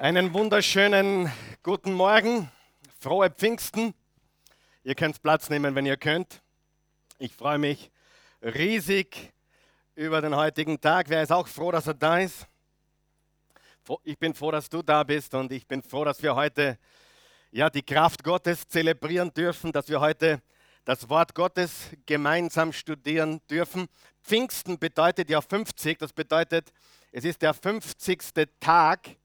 Einen wunderschönen guten Morgen, frohe Pfingsten. Ihr könnt Platz nehmen, wenn ihr könnt. Ich freue mich riesig über den heutigen Tag. Wer ist auch froh, dass er da ist? Ich bin froh, dass du da bist und ich bin froh, dass wir heute ja, die Kraft Gottes zelebrieren dürfen, dass wir heute das Wort Gottes gemeinsam studieren dürfen. Pfingsten bedeutet ja 50, das bedeutet, es ist der 50. Tag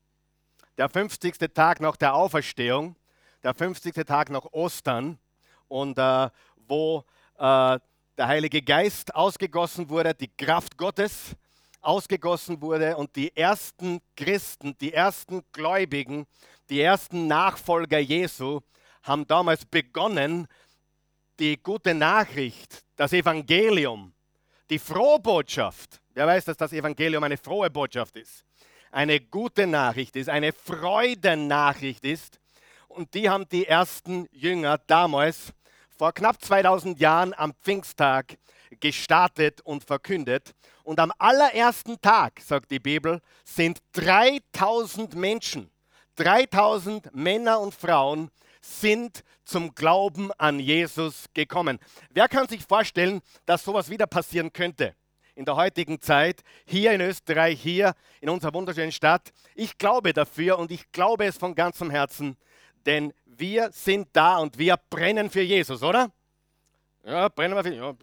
der 50. Tag nach der Auferstehung, der 50. Tag nach Ostern und äh, wo äh, der Heilige Geist ausgegossen wurde, die Kraft Gottes ausgegossen wurde und die ersten Christen, die ersten Gläubigen, die ersten Nachfolger Jesu haben damals begonnen, die gute Nachricht, das Evangelium, die Frohbotschaft, wer weiß, dass das Evangelium eine frohe Botschaft ist, eine gute Nachricht ist, eine Freudennachricht ist. Und die haben die ersten Jünger damals vor knapp 2000 Jahren am Pfingsttag gestartet und verkündet. Und am allerersten Tag, sagt die Bibel, sind 3000 Menschen, 3000 Männer und Frauen sind zum Glauben an Jesus gekommen. Wer kann sich vorstellen, dass sowas wieder passieren könnte? In der heutigen Zeit, hier in Österreich, hier in unserer wunderschönen Stadt. Ich glaube dafür und ich glaube es von ganzem Herzen, denn wir sind da und wir brennen für Jesus, oder? Ja, brennen wir für ja,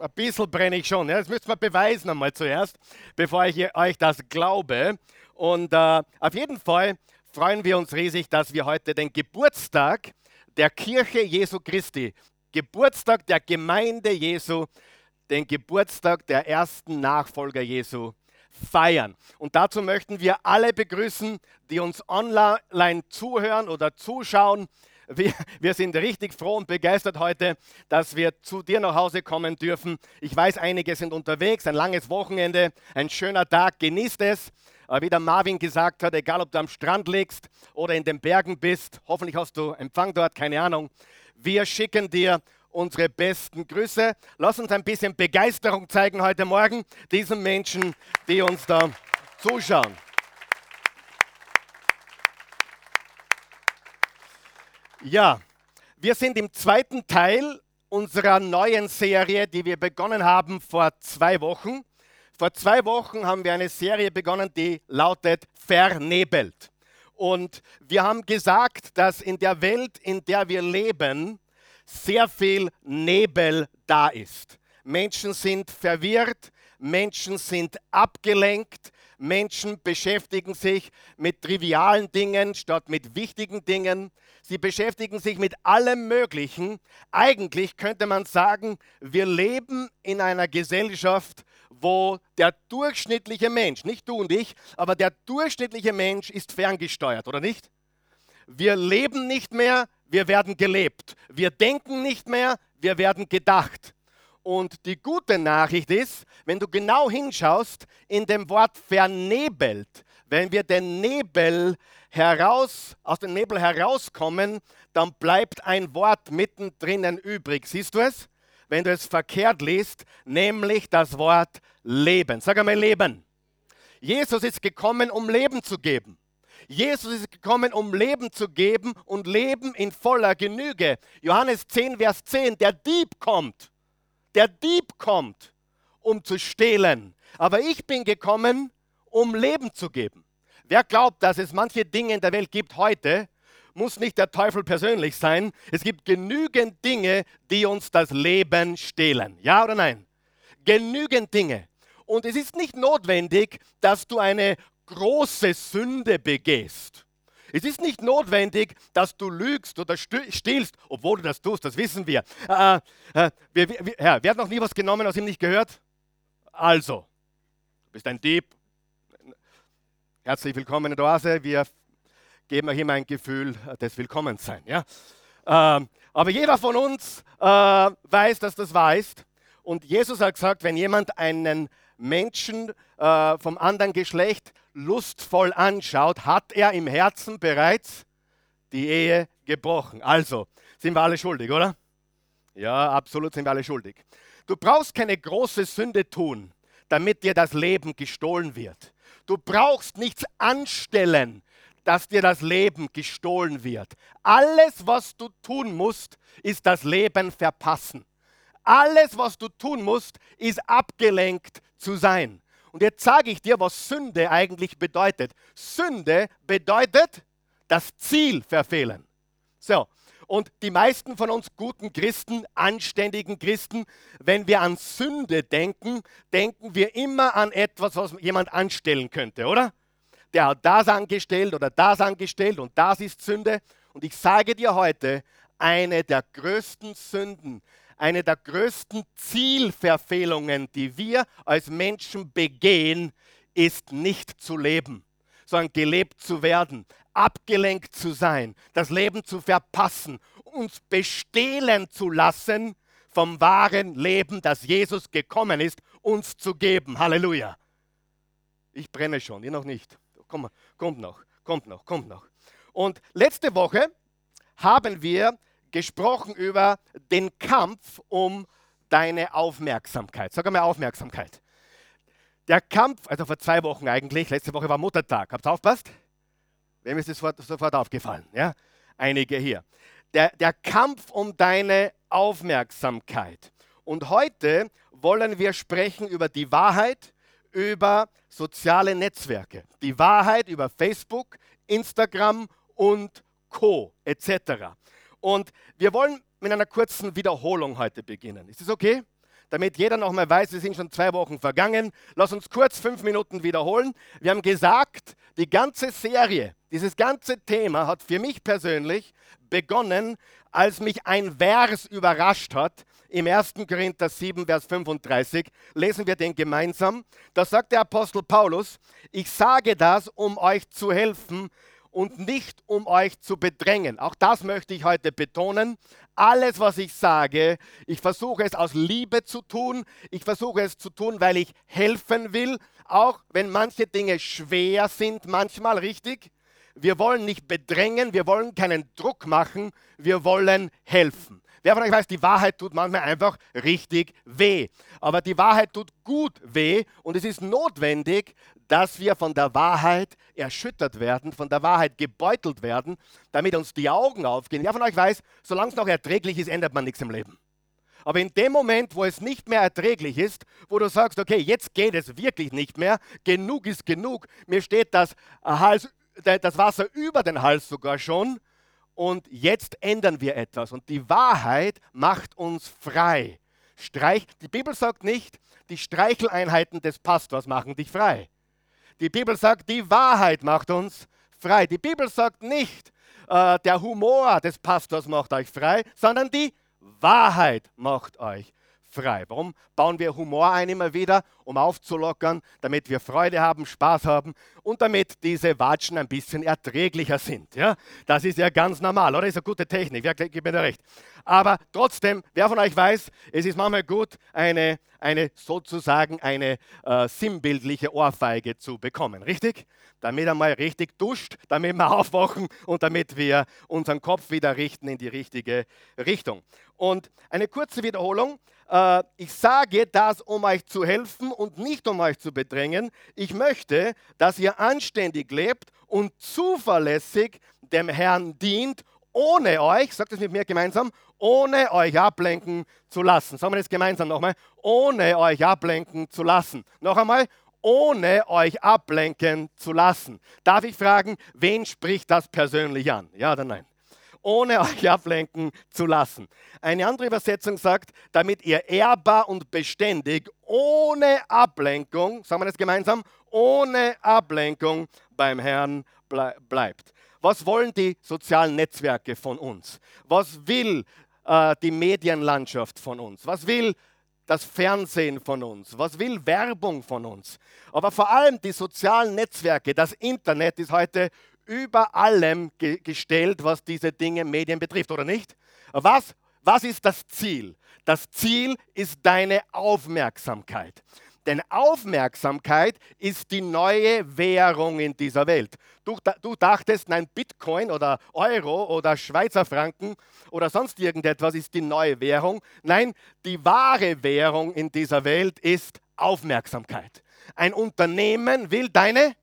ein bisschen brenne ich schon. Ja. Das müsst ihr beweisen einmal zuerst, bevor ich euch das glaube. Und äh, auf jeden Fall freuen wir uns riesig, dass wir heute den Geburtstag der Kirche Jesu Christi, Geburtstag der Gemeinde Jesu den Geburtstag der ersten Nachfolger Jesu feiern. Und dazu möchten wir alle begrüßen, die uns online zuhören oder zuschauen. Wir, wir, sind richtig froh und begeistert heute, dass wir zu dir nach Hause kommen dürfen. Ich weiß, einige sind unterwegs, ein langes Wochenende, ein schöner Tag, genießt es. Wie der Marvin gesagt hat, egal ob du am Strand liegst oder in den Bergen bist, hoffentlich hast du Empfang dort, keine Ahnung. Wir schicken dir unsere besten Grüße. Lass uns ein bisschen Begeisterung zeigen heute Morgen diesen Menschen, die uns da zuschauen. Ja, wir sind im zweiten Teil unserer neuen Serie, die wir begonnen haben vor zwei Wochen. Vor zwei Wochen haben wir eine Serie begonnen, die lautet Vernebelt. Und wir haben gesagt, dass in der Welt, in der wir leben, sehr viel Nebel da ist. Menschen sind verwirrt, Menschen sind abgelenkt, Menschen beschäftigen sich mit trivialen Dingen statt mit wichtigen Dingen. Sie beschäftigen sich mit allem Möglichen. Eigentlich könnte man sagen, wir leben in einer Gesellschaft, wo der durchschnittliche Mensch, nicht du und ich, aber der durchschnittliche Mensch ist ferngesteuert, oder nicht? Wir leben nicht mehr, wir werden gelebt. Wir denken nicht mehr, wir werden gedacht. Und die gute Nachricht ist, wenn du genau hinschaust, in dem Wort vernebelt, wenn wir den Nebel heraus, aus dem Nebel herauskommen, dann bleibt ein Wort mittendrin übrig. Siehst du es? Wenn du es verkehrt liest, nämlich das Wort Leben. Sag einmal Leben. Jesus ist gekommen, um Leben zu geben. Jesus ist gekommen, um Leben zu geben und Leben in voller Genüge. Johannes 10, Vers 10, der Dieb kommt. Der Dieb kommt, um zu stehlen. Aber ich bin gekommen, um Leben zu geben. Wer glaubt, dass es manche Dinge in der Welt gibt heute, muss nicht der Teufel persönlich sein. Es gibt genügend Dinge, die uns das Leben stehlen. Ja oder nein? Genügend Dinge. Und es ist nicht notwendig, dass du eine große Sünde begehst. Es ist nicht notwendig, dass du lügst oder stiehlst, obwohl du das tust, das wissen wir. Äh, äh, wir, wir ja, wer hat noch nie was genommen, aus ihm nicht gehört? Also, du bist ein Dieb. Herzlich willkommen in der Oase. Wir geben euch immer ein Gefühl des Willkommenssein. Ja? Äh, aber jeder von uns äh, weiß, dass das ist. Und Jesus hat gesagt, wenn jemand einen Menschen äh, vom anderen Geschlecht lustvoll anschaut, hat er im Herzen bereits die Ehe gebrochen. Also sind wir alle schuldig, oder? Ja, absolut sind wir alle schuldig. Du brauchst keine große Sünde tun, damit dir das Leben gestohlen wird. Du brauchst nichts anstellen, dass dir das Leben gestohlen wird. Alles, was du tun musst, ist das Leben verpassen. Alles, was du tun musst, ist abgelenkt zu sein. Und jetzt sage ich dir, was Sünde eigentlich bedeutet. Sünde bedeutet das Ziel verfehlen. So, und die meisten von uns guten Christen, anständigen Christen, wenn wir an Sünde denken, denken wir immer an etwas, was jemand anstellen könnte, oder? Der hat das angestellt oder das angestellt und das ist Sünde. Und ich sage dir heute, eine der größten Sünden, eine der größten Zielverfehlungen, die wir als Menschen begehen, ist nicht zu leben, sondern gelebt zu werden, abgelenkt zu sein, das Leben zu verpassen, uns bestehlen zu lassen vom wahren Leben, das Jesus gekommen ist, uns zu geben. Halleluja. Ich brenne schon, ihr noch nicht. Komm, kommt noch, kommt noch, kommt noch. Und letzte Woche haben wir gesprochen über den Kampf um deine Aufmerksamkeit. Sag einmal Aufmerksamkeit. Der Kampf, also vor zwei Wochen eigentlich, letzte Woche war Muttertag. Habt ihr aufpasst? Wem ist das sofort, sofort aufgefallen? Ja? Einige hier. Der, der Kampf um deine Aufmerksamkeit. Und heute wollen wir sprechen über die Wahrheit, über soziale Netzwerke. Die Wahrheit über Facebook, Instagram und Co. etc. Und wir wollen mit einer kurzen Wiederholung heute beginnen. Ist das okay? damit jeder noch mal weiß, wir sind schon zwei Wochen vergangen. Lass uns kurz fünf Minuten wiederholen. Wir haben gesagt, die ganze Serie, dieses ganze Thema hat für mich persönlich begonnen, als mich ein Vers überrascht hat. Im 1. Korinther 7, Vers 35 lesen wir den gemeinsam. Da sagt der Apostel Paulus, ich sage das, um euch zu helfen, und nicht um euch zu bedrängen. Auch das möchte ich heute betonen. Alles, was ich sage, ich versuche es aus Liebe zu tun. Ich versuche es zu tun, weil ich helfen will, auch wenn manche Dinge schwer sind, manchmal richtig. Wir wollen nicht bedrängen, wir wollen keinen Druck machen, wir wollen helfen. Wer von euch weiß, die Wahrheit tut manchmal einfach richtig weh. Aber die Wahrheit tut gut weh und es ist notwendig, dass wir von der Wahrheit erschüttert werden, von der Wahrheit gebeutelt werden, damit uns die Augen aufgehen. Wer von euch weiß, solange es noch erträglich ist, ändert man nichts im Leben. Aber in dem Moment, wo es nicht mehr erträglich ist, wo du sagst, okay, jetzt geht es wirklich nicht mehr, genug ist genug, mir steht das, Hals, das Wasser über den Hals sogar schon und jetzt ändern wir etwas. Und die Wahrheit macht uns frei. Streich, die Bibel sagt nicht, die Streicheleinheiten des Pastors machen dich frei. Die Bibel sagt, die Wahrheit macht uns frei. Die Bibel sagt nicht, äh, der Humor des Pastors macht euch frei, sondern die Wahrheit macht euch frei. Warum bauen wir Humor ein immer wieder? Um aufzulockern, damit wir Freude haben, Spaß haben und damit diese Watschen ein bisschen erträglicher sind. Ja? Das ist ja ganz normal, oder? Ist eine gute Technik, wer gibt mir da recht. Aber trotzdem, wer von euch weiß, es ist manchmal gut, eine, eine sozusagen eine äh, sinnbildliche Ohrfeige zu bekommen, richtig? Damit er mal richtig duscht, damit wir aufwachen und damit wir unseren Kopf wieder richten in die richtige Richtung. Und eine kurze Wiederholung. Äh, ich sage das, um euch zu helfen und nicht um euch zu bedrängen. Ich möchte, dass ihr anständig lebt und zuverlässig dem Herrn dient, ohne euch, sagt es mit mir gemeinsam, ohne euch ablenken zu lassen. Sagen wir das gemeinsam nochmal, ohne euch ablenken zu lassen. Noch einmal, ohne euch ablenken zu lassen. Darf ich fragen, wen spricht das persönlich an? Ja oder nein? Ohne euch ablenken zu lassen. Eine andere Übersetzung sagt, damit ihr ehrbar und beständig, ohne Ablenkung, sagen wir das gemeinsam, ohne Ablenkung beim Herrn bleibt. Was wollen die sozialen Netzwerke von uns? Was will äh, die Medienlandschaft von uns? Was will das Fernsehen von uns? Was will Werbung von uns? Aber vor allem die sozialen Netzwerke, das Internet ist heute über allem ge gestellt, was diese Dinge, Medien betrifft, oder nicht? Was, was ist das Ziel? Das Ziel ist deine Aufmerksamkeit. Denn Aufmerksamkeit ist die neue Währung in dieser Welt. Du, du, dachtest, nein, Bitcoin oder Euro oder Schweizer Franken oder sonst irgendetwas ist die neue Währung. Nein, die wahre Währung in dieser Welt ist Aufmerksamkeit. Ein Unternehmen will deine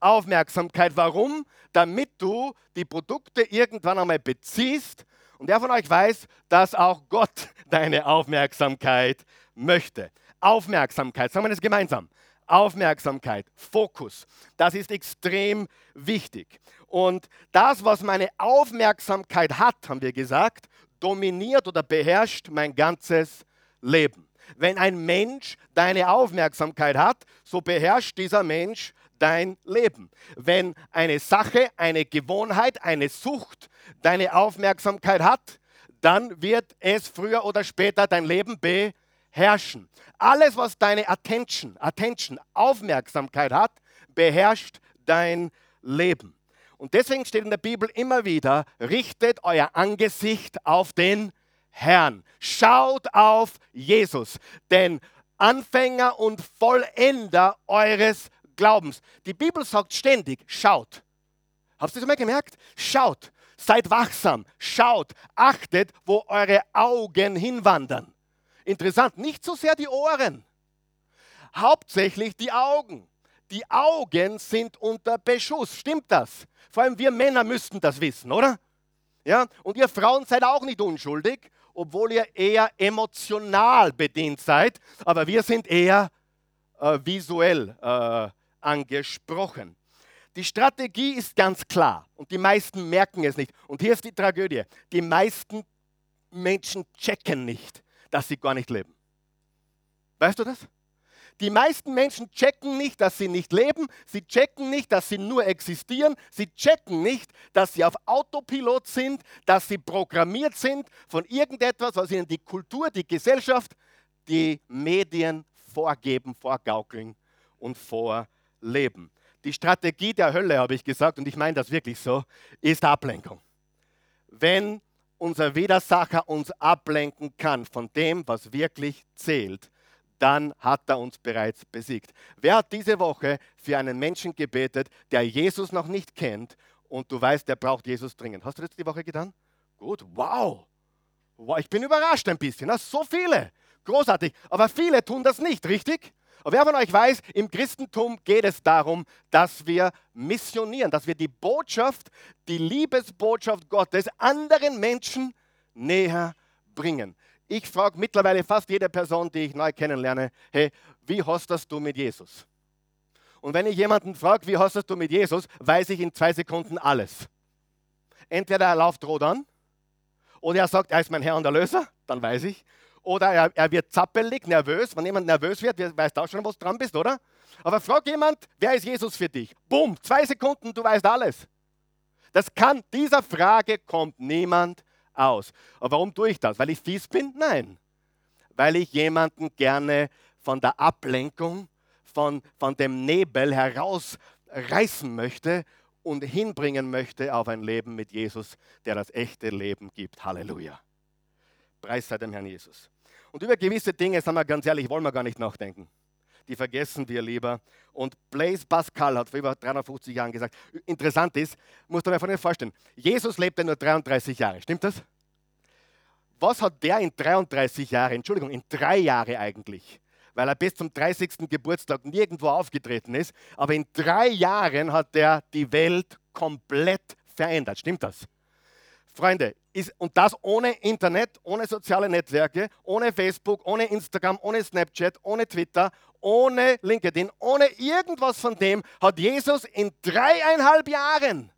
Aufmerksamkeit. Warum? Damit du die Produkte irgendwann einmal beziehst. Und wer von euch weiß, dass auch Gott deine Aufmerksamkeit möchte. Aufmerksamkeit, sagen wir das gemeinsam. Aufmerksamkeit, Fokus, das ist extrem wichtig. Und das, was meine Aufmerksamkeit hat, haben wir gesagt, dominiert oder beherrscht mein ganzes Leben. Wenn ein Mensch deine Aufmerksamkeit hat, so beherrscht dieser Mensch dein Leben. Wenn eine Sache, eine Gewohnheit, eine Sucht deine Aufmerksamkeit hat, dann wird es früher oder später dein Leben beherrschen. Alles, was deine Attention, Attention, Aufmerksamkeit hat, beherrscht dein Leben. Und deswegen steht in der Bibel immer wieder, richtet euer Angesicht auf den Herrn. Schaut auf Jesus, den Anfänger und Vollender eures Glaubens. Die Bibel sagt ständig, schaut. Habt ihr das mal gemerkt? Schaut, seid wachsam, schaut, achtet, wo eure Augen hinwandern. Interessant, nicht so sehr die Ohren, hauptsächlich die Augen. Die Augen sind unter Beschuss, stimmt das? Vor allem wir Männer müssten das wissen, oder? Ja, und ihr Frauen seid auch nicht unschuldig, obwohl ihr eher emotional bedient seid, aber wir sind eher äh, visuell äh, angesprochen. Die Strategie ist ganz klar und die meisten merken es nicht. Und hier ist die Tragödie. Die meisten Menschen checken nicht, dass sie gar nicht leben. Weißt du das? Die meisten Menschen checken nicht, dass sie nicht leben. Sie checken nicht, dass sie nur existieren. Sie checken nicht, dass sie auf Autopilot sind, dass sie programmiert sind von irgendetwas, was ihnen die Kultur, die Gesellschaft, die Medien vorgeben, vorgaukeln und vorleben. Die Strategie der Hölle, habe ich gesagt, und ich meine das wirklich so, ist Ablenkung. Wenn unser Widersacher uns ablenken kann von dem, was wirklich zählt, dann hat er uns bereits besiegt. Wer hat diese Woche für einen Menschen gebetet, der Jesus noch nicht kennt und du weißt, der braucht Jesus dringend? Hast du das die Woche getan? Gut, wow. wow ich bin überrascht ein bisschen. Na, so viele. Großartig. Aber viele tun das nicht, richtig? Aber wer von euch weiß, im Christentum geht es darum, dass wir missionieren, dass wir die Botschaft, die Liebesbotschaft Gottes anderen Menschen näher bringen. Ich frage mittlerweile fast jede Person, die ich neu kennenlerne, hey, wie hostest du mit Jesus? Und wenn ich jemanden frage, wie hostest du mit Jesus, weiß ich in zwei Sekunden alles. Entweder er läuft rot an, oder er sagt, er ist mein Herr und Erlöser, dann weiß ich. Oder er, er wird zappelig, nervös. Wenn jemand nervös wird, weißt du auch schon, was dran bist, oder? Aber frag jemand, wer ist Jesus für dich? Bumm, zwei Sekunden, du weißt alles. Das kann, dieser Frage kommt niemand aus. Aber warum tue ich das? Weil ich fies bin? Nein. Weil ich jemanden gerne von der Ablenkung, von, von dem Nebel herausreißen möchte und hinbringen möchte auf ein Leben mit Jesus, der das echte Leben gibt. Halleluja. Preis sei dem Herrn Jesus. Und über gewisse Dinge, sagen wir ganz ehrlich, wollen wir gar nicht nachdenken. Die vergessen wir lieber. Und Blaise Pascal hat vor über 350 Jahren gesagt, interessant ist, musst du mir von vorstellen, Jesus lebte nur 33 Jahre, stimmt das? Was hat der in 33 Jahren, Entschuldigung, in drei Jahre eigentlich, weil er bis zum 30. Geburtstag nirgendwo aufgetreten ist, aber in drei Jahren hat er die Welt komplett verändert, stimmt das? Freunde, ist, und das ohne Internet, ohne soziale Netzwerke, ohne Facebook, ohne Instagram, ohne Snapchat, ohne Twitter, ohne LinkedIn, ohne irgendwas von dem, hat Jesus in dreieinhalb Jahren,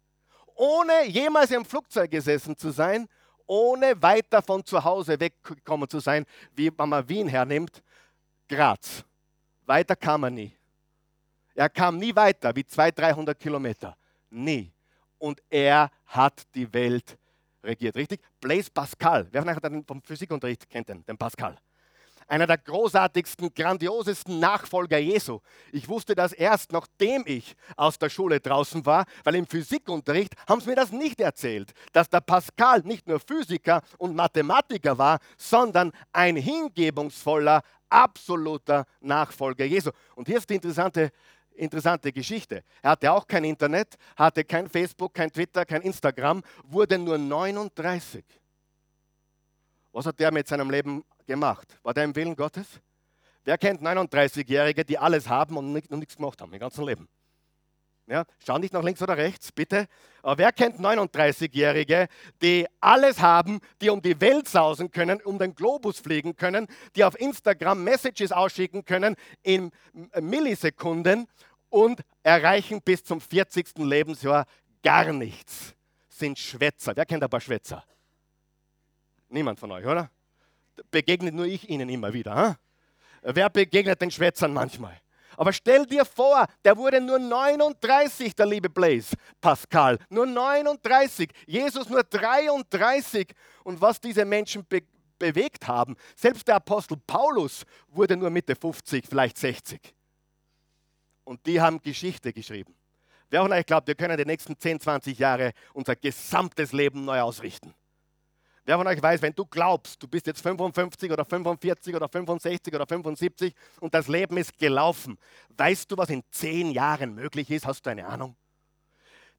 ohne jemals im Flugzeug gesessen zu sein, ohne weiter von zu Hause weggekommen zu sein, wie wenn man Wien hernimmt, Graz. Weiter kam er nie. Er kam nie weiter wie 200, 300 Kilometer. Nie. Und er hat die Welt regiert, richtig? Blaise Pascal, wer von euch vom Physikunterricht kennt den, den Pascal? Einer der großartigsten, grandiosesten Nachfolger Jesu. Ich wusste das erst, nachdem ich aus der Schule draußen war, weil im Physikunterricht haben sie mir das nicht erzählt, dass der Pascal nicht nur Physiker und Mathematiker war, sondern ein hingebungsvoller, absoluter Nachfolger Jesu. Und hier ist die interessante interessante Geschichte. Er hatte auch kein Internet, hatte kein Facebook, kein Twitter, kein Instagram, wurde nur 39. Was hat der mit seinem Leben gemacht? War der im Willen Gottes? Wer kennt 39-Jährige, die alles haben und nichts gemacht haben im ganzen Leben? Ja, schau nicht nach links oder rechts, bitte. Aber wer kennt 39-Jährige, die alles haben, die um die Welt sausen können, um den Globus fliegen können, die auf Instagram Messages ausschicken können in Millisekunden und erreichen bis zum 40. Lebensjahr gar nichts? Sind Schwätzer. Wer kennt ein paar Schwätzer? Niemand von euch, oder? Begegnet nur ich ihnen immer wieder. Hm? Wer begegnet den Schwätzern manchmal? Aber stell dir vor, der wurde nur 39, der liebe Blaise Pascal. Nur 39. Jesus nur 33. Und was diese Menschen be bewegt haben, selbst der Apostel Paulus wurde nur Mitte 50, vielleicht 60. Und die haben Geschichte geschrieben. Wer von euch glaubt, wir können die nächsten 10, 20 Jahre unser gesamtes Leben neu ausrichten? Wer von euch weiß, wenn du glaubst, du bist jetzt 55 oder 45 oder 65 oder 75 und das Leben ist gelaufen, weißt du, was in zehn Jahren möglich ist? Hast du eine Ahnung?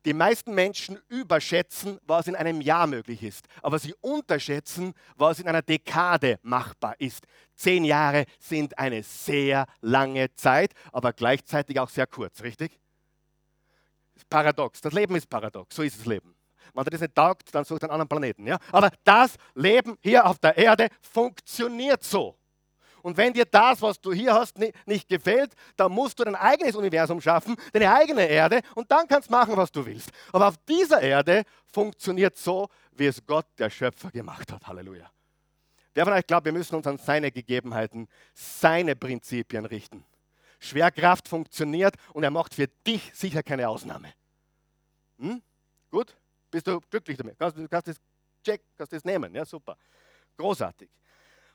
Die meisten Menschen überschätzen, was in einem Jahr möglich ist, aber sie unterschätzen, was in einer Dekade machbar ist. Zehn Jahre sind eine sehr lange Zeit, aber gleichzeitig auch sehr kurz, richtig? Paradox. Das Leben ist paradox. So ist das Leben. Wenn dir das nicht taugt, dann sucht einen anderen Planeten. Ja? Aber das Leben hier auf der Erde funktioniert so. Und wenn dir das, was du hier hast, nicht gefällt, dann musst du dein eigenes Universum schaffen, deine eigene Erde und dann kannst du machen, was du willst. Aber auf dieser Erde funktioniert so, wie es Gott, der Schöpfer, gemacht hat. Halleluja. Wer von euch glaubt, wir müssen uns an seine Gegebenheiten, seine Prinzipien richten? Schwerkraft funktioniert und er macht für dich sicher keine Ausnahme. Hm? Gut? Bist du glücklich damit? Kannst du kannst das check, kannst das nehmen. Ja, super. Großartig.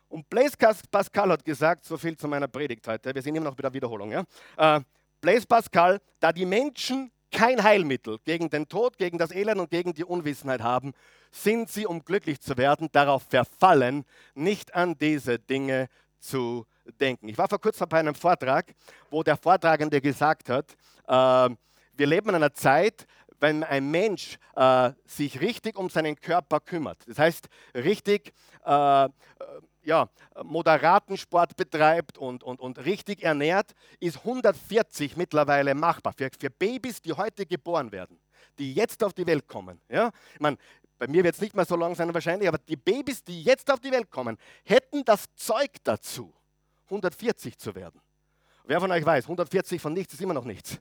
Und Blaise Pascal hat gesagt, so viel zu meiner Predigt heute, wir sind immer noch bei der Wiederholung. Ja? Äh, Blaise Pascal, da die Menschen kein Heilmittel gegen den Tod, gegen das Elend und gegen die Unwissenheit haben, sind sie, um glücklich zu werden, darauf verfallen, nicht an diese Dinge zu denken. Ich war vor kurzem bei einem Vortrag, wo der Vortragende gesagt hat, äh, wir leben in einer Zeit, wenn ein Mensch äh, sich richtig um seinen Körper kümmert, das heißt richtig äh, ja, moderaten Sport betreibt und, und, und richtig ernährt, ist 140 mittlerweile machbar für, für Babys, die heute geboren werden, die jetzt auf die Welt kommen. Ja? Ich meine, bei mir wird es nicht mehr so lang sein wahrscheinlich, aber die Babys, die jetzt auf die Welt kommen, hätten das Zeug dazu, 140 zu werden. Wer von euch weiß, 140 von nichts ist immer noch nichts.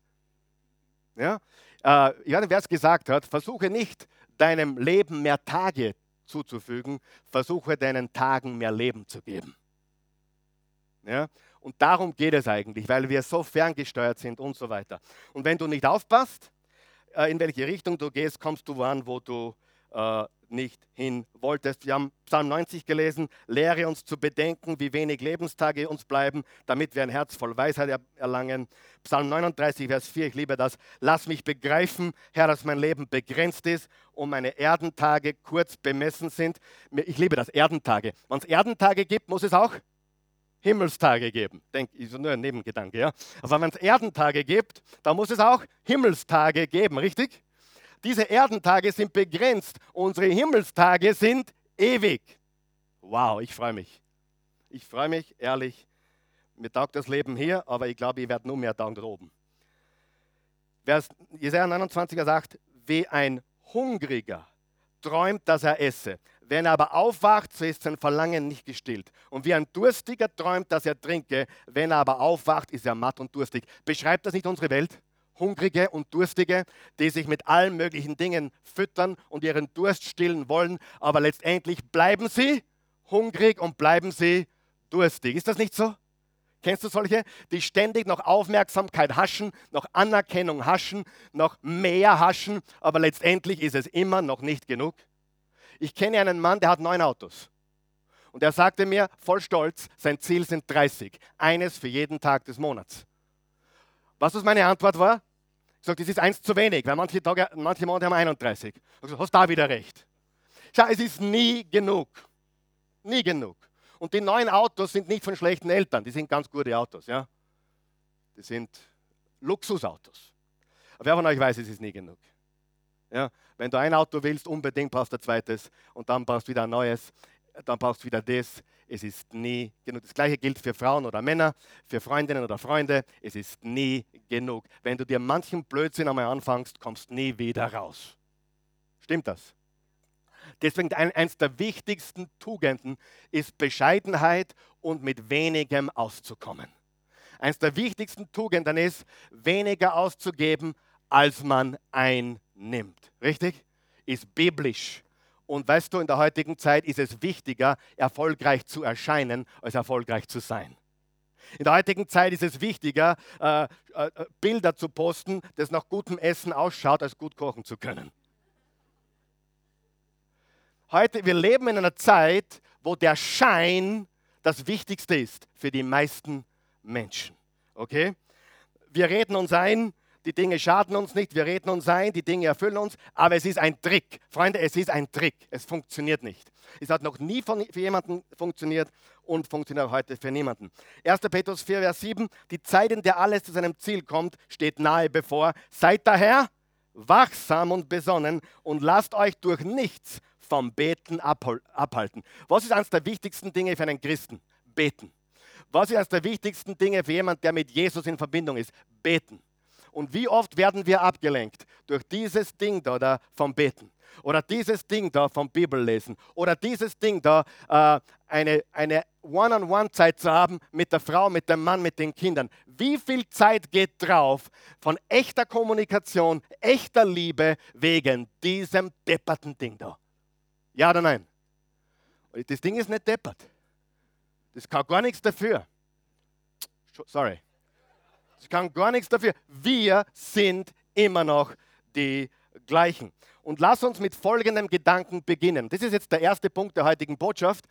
Ja? Äh, ich weiß nicht, wer es gesagt hat, versuche nicht deinem Leben mehr Tage zuzufügen, versuche deinen Tagen mehr Leben zu geben. Ja? Und darum geht es eigentlich, weil wir so ferngesteuert sind und so weiter. Und wenn du nicht aufpasst, äh, in welche Richtung du gehst, kommst du an, wo du äh, nicht hin wolltest. Wir haben Psalm 90 gelesen, lehre uns zu bedenken, wie wenig Lebenstage uns bleiben, damit wir ein Herz voll Weisheit erlangen. Psalm 39, Vers 4, ich liebe das. Lass mich begreifen, Herr, dass mein Leben begrenzt ist und meine Erdentage kurz bemessen sind. Ich liebe das, Erdentage. Wenn es Erdentage gibt, muss es auch Himmelstage geben. Denk, ist nur ein Nebengedanke, ja. Aber wenn es Erdentage gibt, dann muss es auch Himmelstage geben, richtig? Diese Erdentage sind begrenzt, unsere Himmelstage sind ewig. Wow, ich freue mich. Ich freue mich, ehrlich. Mir taugt das Leben hier, aber ich glaube, ich werde nur mehr taugen oben. Vers Jesaja 29er sagt, wie ein Hungriger träumt, dass er esse. Wenn er aber aufwacht, so ist sein Verlangen nicht gestillt. Und wie ein Durstiger träumt, dass er trinke. Wenn er aber aufwacht, ist er matt und durstig. Beschreibt das nicht unsere Welt? Hungrige und Durstige, die sich mit allen möglichen Dingen füttern und ihren Durst stillen wollen, aber letztendlich bleiben sie hungrig und bleiben sie durstig. Ist das nicht so? Kennst du solche, die ständig noch Aufmerksamkeit haschen, noch Anerkennung haschen, noch mehr haschen, aber letztendlich ist es immer noch nicht genug? Ich kenne einen Mann, der hat neun Autos. Und er sagte mir voll stolz, sein Ziel sind 30. Eines für jeden Tag des Monats. Was was meine Antwort war? Ich sage, das ist eins zu wenig, weil manche, Tage, manche Monate haben 31. Ich sage, hast da wieder recht. Schau, es ist nie genug. Nie genug. Und die neuen Autos sind nicht von schlechten Eltern, die sind ganz gute Autos. Ja? Die sind Luxusautos. Aber wer von euch weiß, es ist nie genug. Ja? Wenn du ein Auto willst, unbedingt brauchst du ein zweites und dann brauchst du wieder ein neues, dann brauchst du wieder das. Es ist nie genug. Das gleiche gilt für Frauen oder Männer, für Freundinnen oder Freunde. Es ist nie genug. Wenn du dir manchen Blödsinn einmal anfängst, kommst nie wieder raus. Stimmt das? Deswegen ein, eins der wichtigsten Tugenden ist Bescheidenheit und mit wenigem auszukommen. Eins der wichtigsten Tugenden ist, weniger auszugeben, als man einnimmt. Richtig? Ist biblisch. Und weißt du, in der heutigen Zeit ist es wichtiger, erfolgreich zu erscheinen, als erfolgreich zu sein. In der heutigen Zeit ist es wichtiger, äh, äh, Bilder zu posten, das nach gutem Essen ausschaut, als gut kochen zu können. Heute, wir leben in einer Zeit, wo der Schein das Wichtigste ist für die meisten Menschen. Okay? Wir reden uns ein, die Dinge schaden uns nicht, wir reden uns ein, die Dinge erfüllen uns, aber es ist ein Trick. Freunde, es ist ein Trick. Es funktioniert nicht. Es hat noch nie für jemanden funktioniert und funktioniert heute für niemanden. 1. Petrus 4, Vers 7, die Zeit, in der alles zu seinem Ziel kommt, steht nahe bevor. Seid daher wachsam und besonnen und lasst euch durch nichts vom Beten abhalten. Was ist eines der wichtigsten Dinge für einen Christen? Beten. Was ist eines der wichtigsten Dinge für jemanden, der mit Jesus in Verbindung ist? Beten. Und wie oft werden wir abgelenkt durch dieses Ding da, da vom Beten oder dieses Ding da vom Bibellesen oder dieses Ding da, äh, eine, eine One-on-One-Zeit zu haben mit der Frau, mit dem Mann, mit den Kindern. Wie viel Zeit geht drauf von echter Kommunikation, echter Liebe wegen diesem depperten Ding da? Ja oder nein? Das Ding ist nicht deppert. Das kann gar nichts dafür. Sorry. Ich kann gar nichts dafür. Wir sind immer noch die gleichen. Und lass uns mit folgendem Gedanken beginnen. Das ist jetzt der erste Punkt der heutigen Botschaft.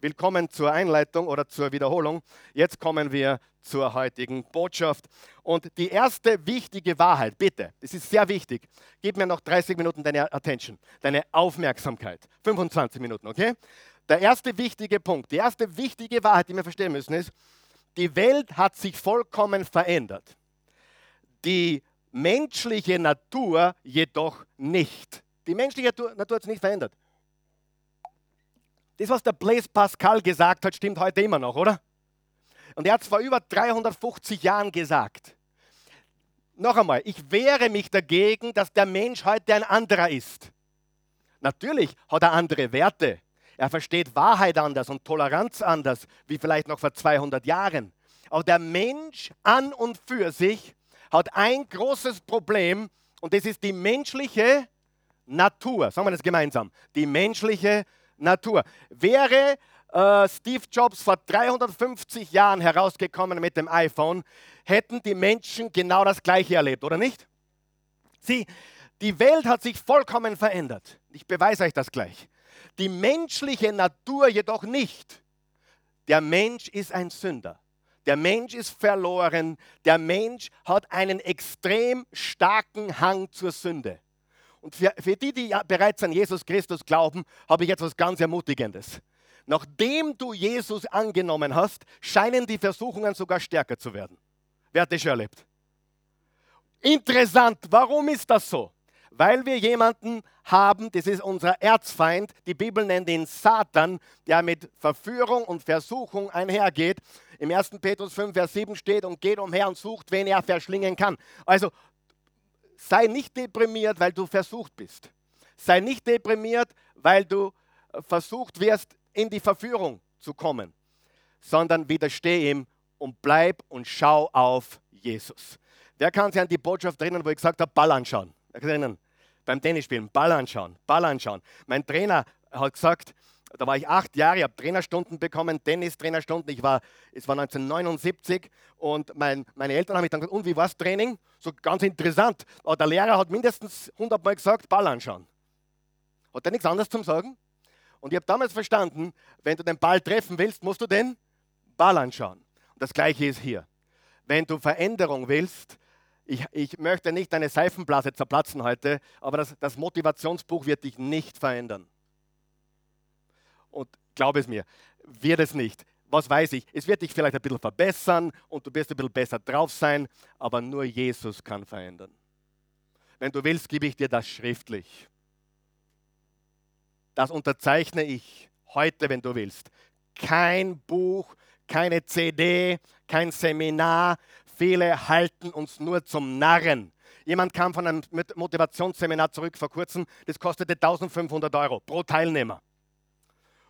Willkommen zur Einleitung oder zur Wiederholung. Jetzt kommen wir zur heutigen Botschaft. Und die erste wichtige Wahrheit, bitte, das ist sehr wichtig. Gib mir noch 30 Minuten deine Attention, deine Aufmerksamkeit. 25 Minuten, okay? Der erste wichtige Punkt, die erste wichtige Wahrheit, die wir verstehen müssen, ist, die Welt hat sich vollkommen verändert. Die menschliche Natur jedoch nicht. Die menschliche Natur hat sich nicht verändert. Das, was der Blaise Pascal gesagt hat, stimmt heute immer noch, oder? Und er hat es vor über 350 Jahren gesagt. Noch einmal, ich wehre mich dagegen, dass der Mensch heute ein anderer ist. Natürlich hat er andere Werte. Er versteht Wahrheit anders und Toleranz anders, wie vielleicht noch vor 200 Jahren. Aber der Mensch an und für sich hat ein großes Problem und das ist die menschliche Natur. Sagen wir das gemeinsam. Die menschliche Natur. Wäre äh, Steve Jobs vor 350 Jahren herausgekommen mit dem iPhone, hätten die Menschen genau das Gleiche erlebt, oder nicht? Sieh, die Welt hat sich vollkommen verändert. Ich beweise euch das gleich die menschliche Natur jedoch nicht. Der Mensch ist ein Sünder. Der Mensch ist verloren. Der Mensch hat einen extrem starken Hang zur Sünde. Und für, für die, die bereits an Jesus Christus glauben, habe ich etwas ganz Ermutigendes. Nachdem du Jesus angenommen hast, scheinen die Versuchungen sogar stärker zu werden. Wer hat das schon erlebt? Interessant, warum ist das so? Weil wir jemanden haben, das ist unser Erzfeind, die Bibel nennt ihn Satan, der mit Verführung und Versuchung einhergeht. Im 1. Petrus 5, Vers 7 steht und geht umher und sucht, wen er verschlingen kann. Also sei nicht deprimiert, weil du versucht bist. Sei nicht deprimiert, weil du versucht wirst, in die Verführung zu kommen, sondern widersteh ihm und bleib und schau auf Jesus. Wer kann sich an die Botschaft erinnern, wo ich gesagt habe, Ball anschauen? erinnern, beim Tennisspielen, Ball anschauen, Ball anschauen. Mein Trainer hat gesagt, da war ich acht Jahre, habe Trainerstunden bekommen, Tennis-Trainerstunden. Ich war, es war 1979 und mein, meine Eltern haben mich dann gesagt, und wie war das Training? So ganz interessant. Aber der Lehrer hat mindestens 100 Mal gesagt, Ball anschauen. Hat er nichts anderes zum Sagen? Und ich habe damals verstanden, wenn du den Ball treffen willst, musst du den Ball anschauen. Und das Gleiche ist hier. Wenn du Veränderung willst, ich, ich möchte nicht deine Seifenblase zerplatzen heute, aber das, das Motivationsbuch wird dich nicht verändern. Und glaub es mir, wird es nicht. Was weiß ich? Es wird dich vielleicht ein bisschen verbessern und du wirst ein bisschen besser drauf sein, aber nur Jesus kann verändern. Wenn du willst, gebe ich dir das schriftlich. Das unterzeichne ich heute, wenn du willst. kein Buch, keine CD, kein Seminar. Viele halten uns nur zum Narren. Jemand kam von einem Motivationsseminar zurück vor kurzem, das kostete 1500 Euro pro Teilnehmer.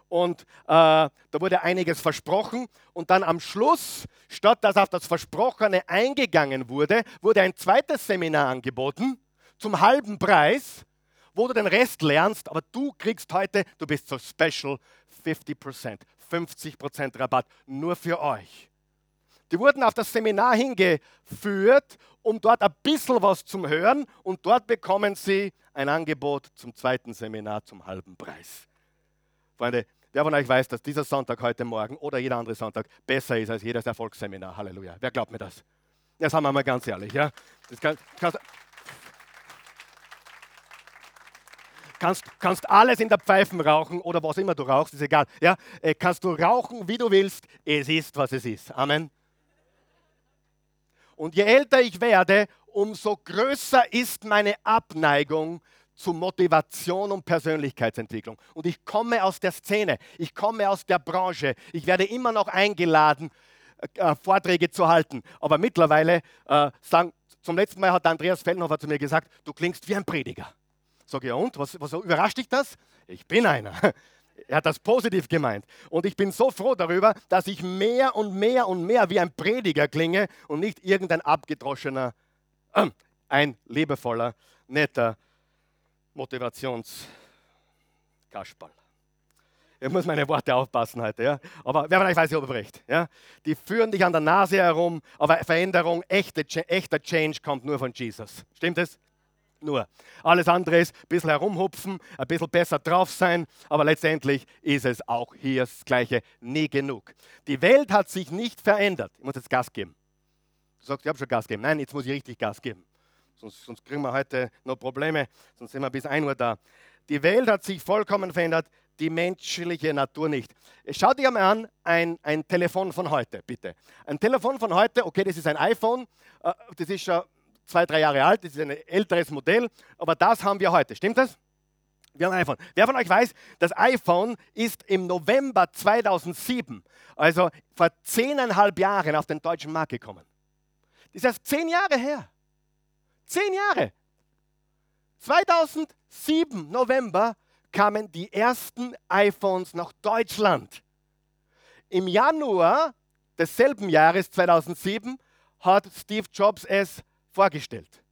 Und äh, da wurde einiges versprochen und dann am Schluss, statt dass auf das Versprochene eingegangen wurde, wurde ein zweites Seminar angeboten zum halben Preis, wo du den Rest lernst, aber du kriegst heute, du bist so special, 50%, 50% Rabatt nur für euch. Die wurden auf das Seminar hingeführt, um dort ein bisschen was zu hören und dort bekommen sie ein Angebot zum zweiten Seminar zum halben Preis. Freunde, wer von euch weiß, dass dieser Sonntag heute Morgen oder jeder andere Sonntag besser ist als jedes Erfolgsseminar? Halleluja. Wer glaubt mir das? Das haben wir mal ganz ehrlich. Ja? Das kann, kannst, kannst, kannst alles in der Pfeifen rauchen oder was immer du rauchst, ist egal. Ja? Äh, kannst du rauchen, wie du willst. Es ist, was es ist. Amen. Und je älter ich werde, umso größer ist meine Abneigung zu Motivation und Persönlichkeitsentwicklung. Und ich komme aus der Szene, ich komme aus der Branche, ich werde immer noch eingeladen, äh, äh Vorträge zu halten. Aber mittlerweile äh, sagen, zum letzten Mal hat Andreas Fellnhofer zu mir gesagt, du klingst wie ein Prediger. Sag ich, ja und? Was, was überrascht dich das? Ich bin einer. Er hat das positiv gemeint. Und ich bin so froh darüber, dass ich mehr und mehr und mehr wie ein Prediger klinge und nicht irgendein abgedroschener, äh, ein liebevoller, netter Motivationskasperl. Ich muss meine Worte aufpassen heute, ja. Aber wer von euch weiß, ich habe recht. Ja? Die führen dich an der Nase herum, aber Veränderung, echte, echter Change kommt nur von Jesus. Stimmt es? Nur. Alles andere ist ein bisschen herumhupfen, ein bisschen besser drauf sein, aber letztendlich ist es auch hier das Gleiche, nie genug. Die Welt hat sich nicht verändert. Ich muss jetzt Gas geben. Du sagst, ich habe schon Gas gegeben. Nein, jetzt muss ich richtig Gas geben. Sonst, sonst kriegen wir heute noch Probleme, sonst sind wir bis 1 Uhr da. Die Welt hat sich vollkommen verändert, die menschliche Natur nicht. Schau dir mal an, ein, ein Telefon von heute, bitte. Ein Telefon von heute, okay, das ist ein iPhone, äh, das ist schon zwei, drei Jahre alt, das ist ein älteres Modell, aber das haben wir heute. Stimmt das? Wir haben ein iPhone. Wer von euch weiß, das iPhone ist im November 2007, also vor zehneinhalb Jahren, auf den deutschen Markt gekommen. Das ist erst zehn Jahre her. Zehn Jahre. 2007, November, kamen die ersten iPhones nach Deutschland. Im Januar desselben Jahres 2007 hat Steve Jobs es vorgestellt.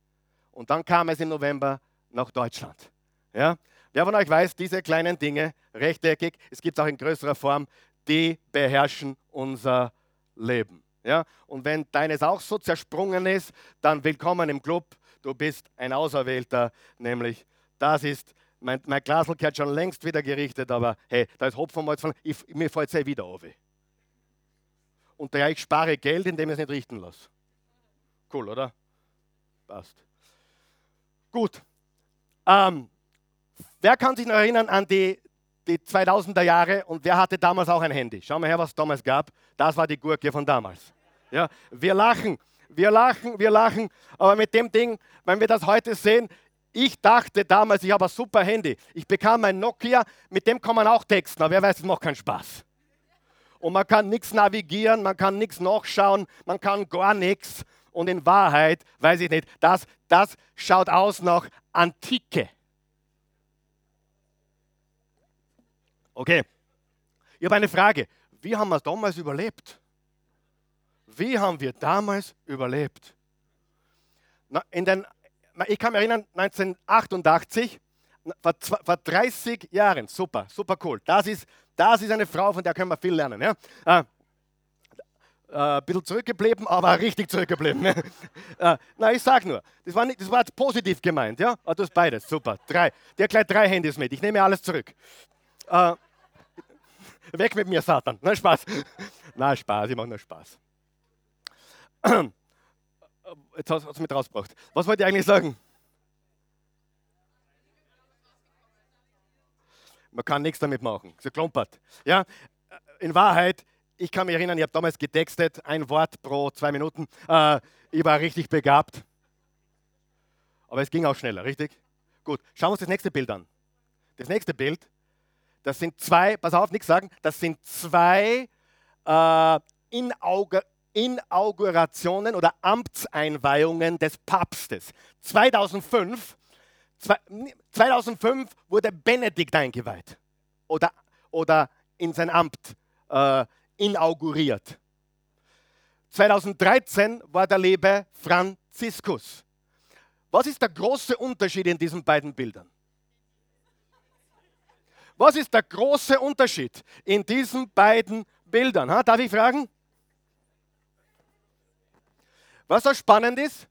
Und dann kam es im November nach Deutschland. Ja? Wer von euch weiß, diese kleinen Dinge, rechteckig, es gibt es auch in größerer Form, die beherrschen unser Leben. Ja? Und wenn deines auch so zersprungen ist, dann willkommen im Club. Du bist ein Auserwählter, nämlich das ist, mein, mein Glasl hat schon längst wieder gerichtet, aber hey, da ist Hopfenmalz von, ich, mir fällt es eh wieder auf. Und daher ich spare Geld, indem ich es nicht richten lasse. Cool, oder? Passt. Gut. Ähm, wer kann sich noch erinnern an die, die 2000er Jahre und wer hatte damals auch ein Handy? Schau mal her, was es damals gab. Das war die Gurke von damals. Ja, wir lachen, wir lachen, wir lachen, aber mit dem Ding, wenn wir das heute sehen, ich dachte damals, ich habe ein super Handy. Ich bekam ein Nokia, mit dem kann man auch texten, aber wer weiß, es macht keinen Spaß. Und man kann nichts navigieren, man kann nichts nachschauen, man kann gar nichts und in Wahrheit, weiß ich nicht, das, das schaut aus nach Antike. Okay, ich habe eine Frage. Wie haben wir damals überlebt? Wie haben wir damals überlebt? Na, in den, ich kann mich erinnern, 1988, vor, vor 30 Jahren, super, super cool. Das ist, das ist eine Frau, von der können wir viel lernen. Ja? Äh, ein bisschen zurückgeblieben, aber richtig zurückgeblieben. äh, na, ich sag nur, das war, nicht, das war positiv gemeint, ja? Ah, du hast beides, super. Drei. Der hat gleich drei Handys mit, ich nehme alles zurück. Äh, weg mit mir, Satan. Na, Spaß. Na, Spaß, ich mache nur Spaß. Jetzt hast du mich rausgebracht. Was wollte ich eigentlich sagen? Man kann nichts damit machen. So klumpert. Ja? In Wahrheit ich kann mich erinnern, ich habe damals getextet, ein Wort pro zwei Minuten. Äh, ich war richtig begabt. Aber es ging auch schneller, richtig? Gut, schauen wir uns das nächste Bild an. Das nächste Bild, Das sind zwei, pass auf, nichts sagen, das sind zwei äh, Inaugur Inaugurationen oder Amtseinweihungen des Papstes. 2005, 2005 wurde Benedikt eingeweiht oder, oder in sein Amt äh, inauguriert. 2013 war der Lebe Franziskus. Was ist der große Unterschied in diesen beiden Bildern? Was ist der große Unterschied in diesen beiden Bildern? Ha? Darf ich fragen? Was so spannend ist,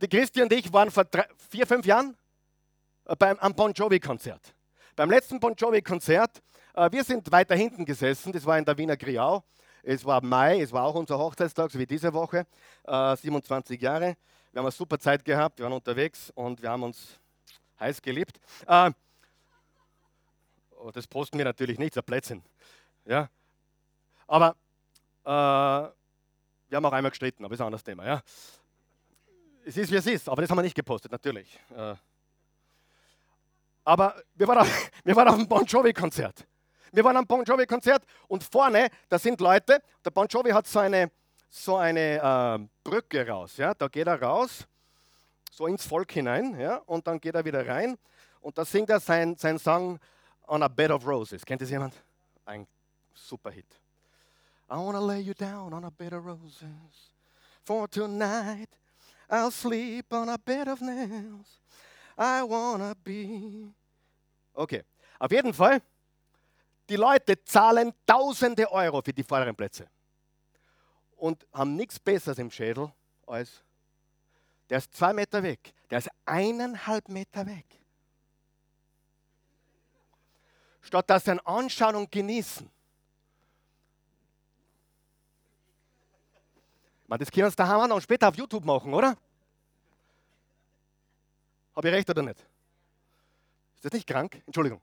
die Christi und ich waren vor drei, vier, fünf Jahren äh, beim, am Bon Jovi-Konzert. Beim letzten Bon Jovi-Konzert, äh, wir sind weiter hinten gesessen, das war in der Wiener Griau. Es war Mai, es war auch unser Hochzeitstag, so wie diese Woche, äh, 27 Jahre. Wir haben eine super Zeit gehabt, wir waren unterwegs und wir haben uns heiß geliebt. Äh, oh, das posten wir natürlich nicht, das ist Plätzchen. Ja. Aber äh, wir haben auch einmal gestritten, aber das ist ein anderes Thema. Ja. Es ist, wie es ist, aber das haben wir nicht gepostet, natürlich. Äh, aber wir waren, auf, wir waren auf dem Bon Jovi-Konzert. Wir waren am Bon Jovi-Konzert und vorne, da sind Leute, der Bon Jovi hat so eine, so eine äh, Brücke raus. Ja? Da geht er raus, so ins Volk hinein, ja? und dann geht er wieder rein und da singt er sein, sein Song On a Bed of Roses. Kennt das jemand? Ein super Hit. I wanna lay you down on a bed of roses. For tonight I'll sleep on a bed of nails. I wanna be. Okay, auf jeden Fall, die Leute zahlen tausende Euro für die vorderen Plätze und haben nichts Besseres im Schädel als, der ist zwei Meter weg, der ist eineinhalb Meter weg. Statt dass sie ihn anschauen und genießen. Man, das können wir uns daheim auch später auf YouTube machen, oder? Habe ich recht oder nicht? Ist das nicht krank? Entschuldigung.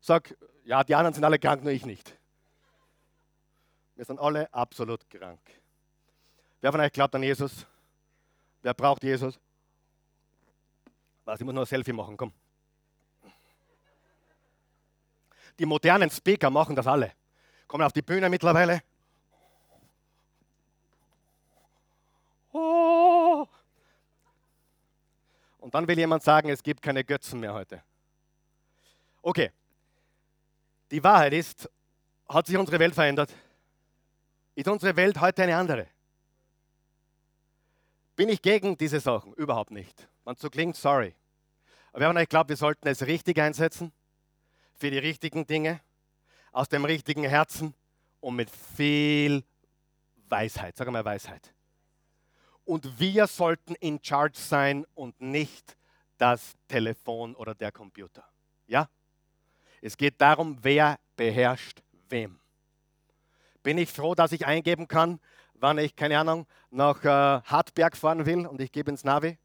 Sag, ja, die anderen sind alle krank, nur ich nicht. Wir sind alle absolut krank. Wer von euch glaubt an Jesus? Wer braucht Jesus? Was, ich muss noch ein Selfie machen, komm. Die modernen Speaker machen das alle. Kommen auf die Bühne mittlerweile. Oh. Und dann will jemand sagen, es gibt keine Götzen mehr heute. Okay. Die Wahrheit ist, hat sich unsere Welt verändert? Ist unsere Welt heute eine andere? Bin ich gegen diese Sachen? Überhaupt nicht. Es so klingt, sorry. Aber ich glaube, wir sollten es richtig einsetzen, für die richtigen Dinge, aus dem richtigen Herzen und mit viel Weisheit. Sag mal Weisheit. Und wir sollten in charge sein und nicht das Telefon oder der Computer. Ja? Es geht darum, wer beherrscht wem bin ich froh, dass ich eingeben kann, wann ich, keine Ahnung, nach äh, Hartberg fahren will und ich gebe ins Navi.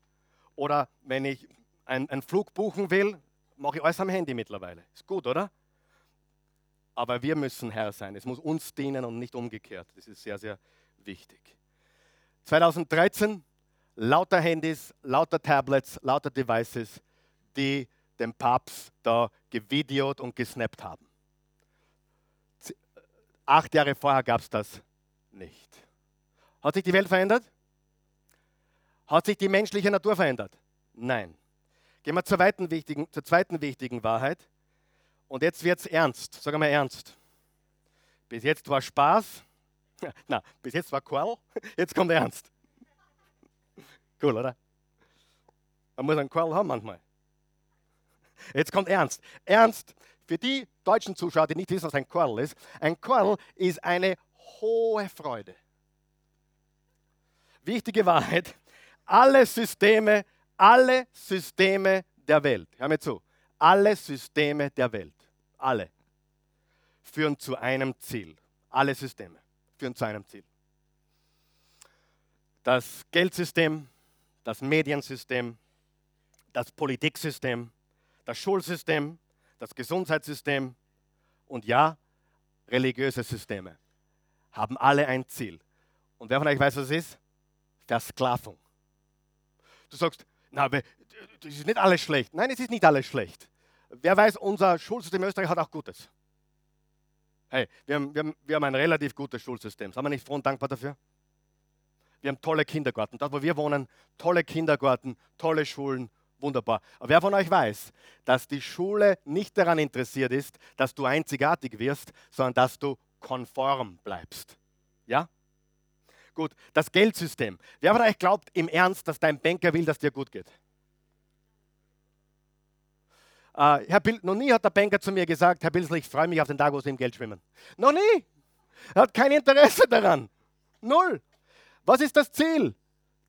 Oder wenn ich einen Flug buchen will, mache ich alles am Handy mittlerweile. Ist gut, oder? Aber wir müssen Herr sein. Es muss uns dienen und nicht umgekehrt. Das ist sehr, sehr wichtig. 2013 lauter Handys, lauter Tablets, lauter Devices, die den Papst da gevideot und gesnappt haben. Acht Jahre vorher gab es das nicht. Hat sich die Welt verändert? Hat sich die menschliche Natur verändert? Nein. Gehen wir zur, wichtigen, zur zweiten wichtigen Wahrheit. Und jetzt wird es ernst. Sag mal ernst. Bis jetzt war Spaß. Na, bis jetzt war Qual. Jetzt kommt Ernst. Cool, oder? Man muss einen Qual haben manchmal. Jetzt kommt Ernst. Ernst für die deutschen Zuschauer, die nicht wissen, was ein Quell ist, ein Quell ist eine hohe Freude. Wichtige Wahrheit, alle Systeme, alle Systeme der Welt, hör mir zu, alle Systeme der Welt, alle, führen zu einem Ziel. Alle Systeme führen zu einem Ziel. Das Geldsystem, das Mediensystem, das Politiksystem, das Schulsystem, das Gesundheitssystem und ja, religiöse Systeme haben alle ein Ziel. Und wer von euch weiß, was es ist? Versklavung. Du sagst, na, das ist nicht alles schlecht. Nein, es ist nicht alles schlecht. wer weiß, unser Schulsystem in Österreich hat auch Gutes. Hey, wir haben, wir, haben, wir haben ein relativ gutes Schulsystem. Sind wir nicht froh und dankbar dafür? Wir haben tolle Kindergärten. Dort, wo wir wohnen, tolle Kindergärten, tolle Schulen, wunderbar. Aber wer von euch weiß, dass die Schule nicht daran interessiert ist, dass du einzigartig wirst, sondern dass du konform bleibst? Ja? Gut, das Geldsystem. Wer von euch glaubt im Ernst, dass dein Banker will, dass dir gut geht? Uh, Herr Bild, noch nie hat der Banker zu mir gesagt, Herr Bilsel, ich freue mich auf den Tag, wo Sie im Geld schwimmen. Noch nie. Er hat kein Interesse daran. Null. Was ist das Ziel?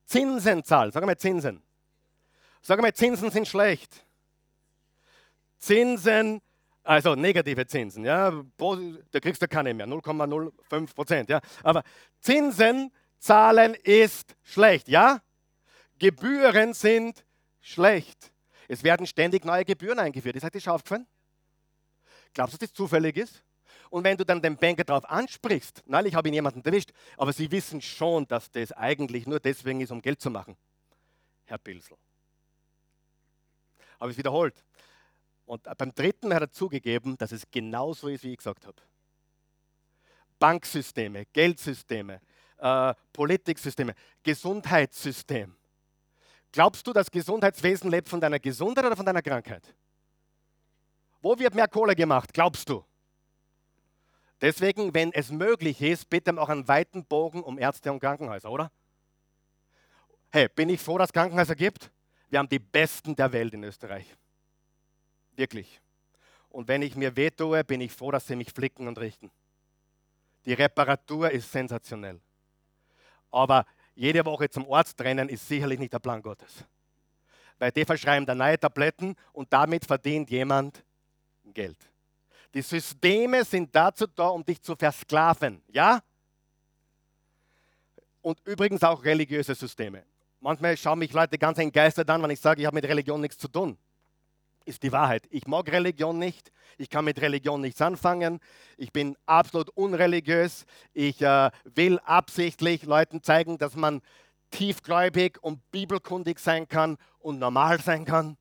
Zinsen zahlen. Sag mal Zinsen. Sag mal, Zinsen sind schlecht. Zinsen, also negative Zinsen, ja, da kriegst du keine mehr, 0,05 Prozent, ja. Aber Zinsen zahlen ist schlecht, ja. Gebühren sind schlecht. Es werden ständig neue Gebühren eingeführt. Ist euch das schon aufgefallen? Glaubst du, dass das zufällig ist? Und wenn du dann den Banker darauf ansprichst, neulich habe ich jemanden erwischt, aber sie wissen schon, dass das eigentlich nur deswegen ist, um Geld zu machen. Herr Pilsel. Habe ich wiederholt. Und beim dritten hat er zugegeben, dass es genauso ist, wie ich gesagt habe. Banksysteme, Geldsysteme, äh, Politiksysteme, Gesundheitssystem. Glaubst du, das Gesundheitswesen lebt von deiner Gesundheit oder von deiner Krankheit? Wo wird mehr Kohle gemacht? Glaubst du? Deswegen, wenn es möglich ist, bitte auch einen weiten Bogen um Ärzte und Krankenhäuser, oder? Hey, bin ich froh, dass es Krankenhäuser gibt? Wir haben die besten der Welt in Österreich. Wirklich. Und wenn ich mir wehtue, bin ich froh, dass sie mich flicken und richten. Die Reparatur ist sensationell. Aber jede Woche zum Arzt rennen ist sicherlich nicht der Plan Gottes. Weil die verschreiben da neue Tabletten und damit verdient jemand Geld. Die Systeme sind dazu da, um dich zu versklaven. Ja? Und übrigens auch religiöse Systeme. Manchmal schauen mich Leute ganz entgeistert an, wenn ich sage, ich habe mit Religion nichts zu tun. Ist die Wahrheit. Ich mag Religion nicht. Ich kann mit Religion nichts anfangen. Ich bin absolut unreligiös. Ich äh, will absichtlich Leuten zeigen, dass man tiefgläubig und bibelkundig sein kann und normal sein kann.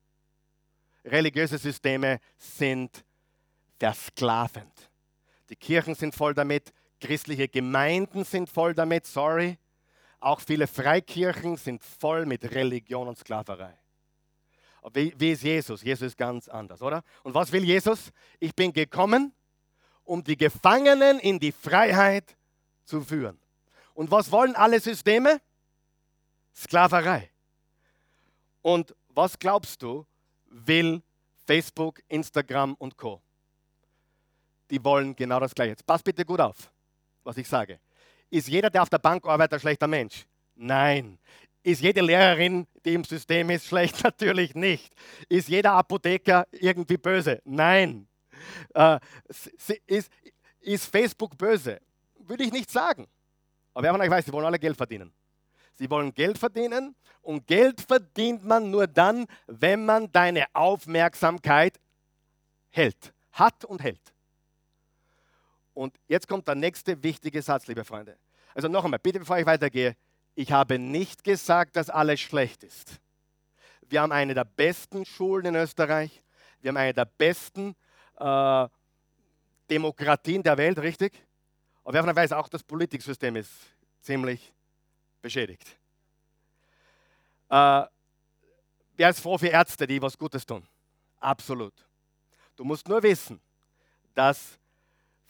Religiöse Systeme sind versklavend. Die Kirchen sind voll damit, christliche Gemeinden sind voll damit, sorry. Auch viele Freikirchen sind voll mit Religion und Sklaverei. Wie, wie ist Jesus? Jesus ist ganz anders, oder? Und was will Jesus? Ich bin gekommen, um die Gefangenen in die Freiheit zu führen. Und was wollen alle Systeme? Sklaverei. Und was glaubst du, will Facebook, Instagram und Co? Die wollen genau das Gleiche. Jetzt pass bitte gut auf, was ich sage. Ist jeder, der auf der Bank arbeitet, ein schlechter Mensch? Nein. Ist jede Lehrerin, die im System ist, schlecht? Natürlich nicht. Ist jeder Apotheker irgendwie böse? Nein. Äh, ist, ist Facebook böse? Würde ich nicht sagen. Aber wer von euch weiß, sie wollen alle Geld verdienen. Sie wollen Geld verdienen und Geld verdient man nur dann, wenn man deine Aufmerksamkeit hält. Hat und hält. Und jetzt kommt der nächste wichtige Satz, liebe Freunde. Also noch einmal, bitte bevor ich weitergehe, ich habe nicht gesagt, dass alles schlecht ist. Wir haben eine der besten Schulen in Österreich. Wir haben eine der besten äh, Demokratien der Welt, richtig? Aber wer von weiß auch, das Politiksystem ist ziemlich beschädigt. Äh, wer ist froh für Ärzte, die was Gutes tun? Absolut. Du musst nur wissen, dass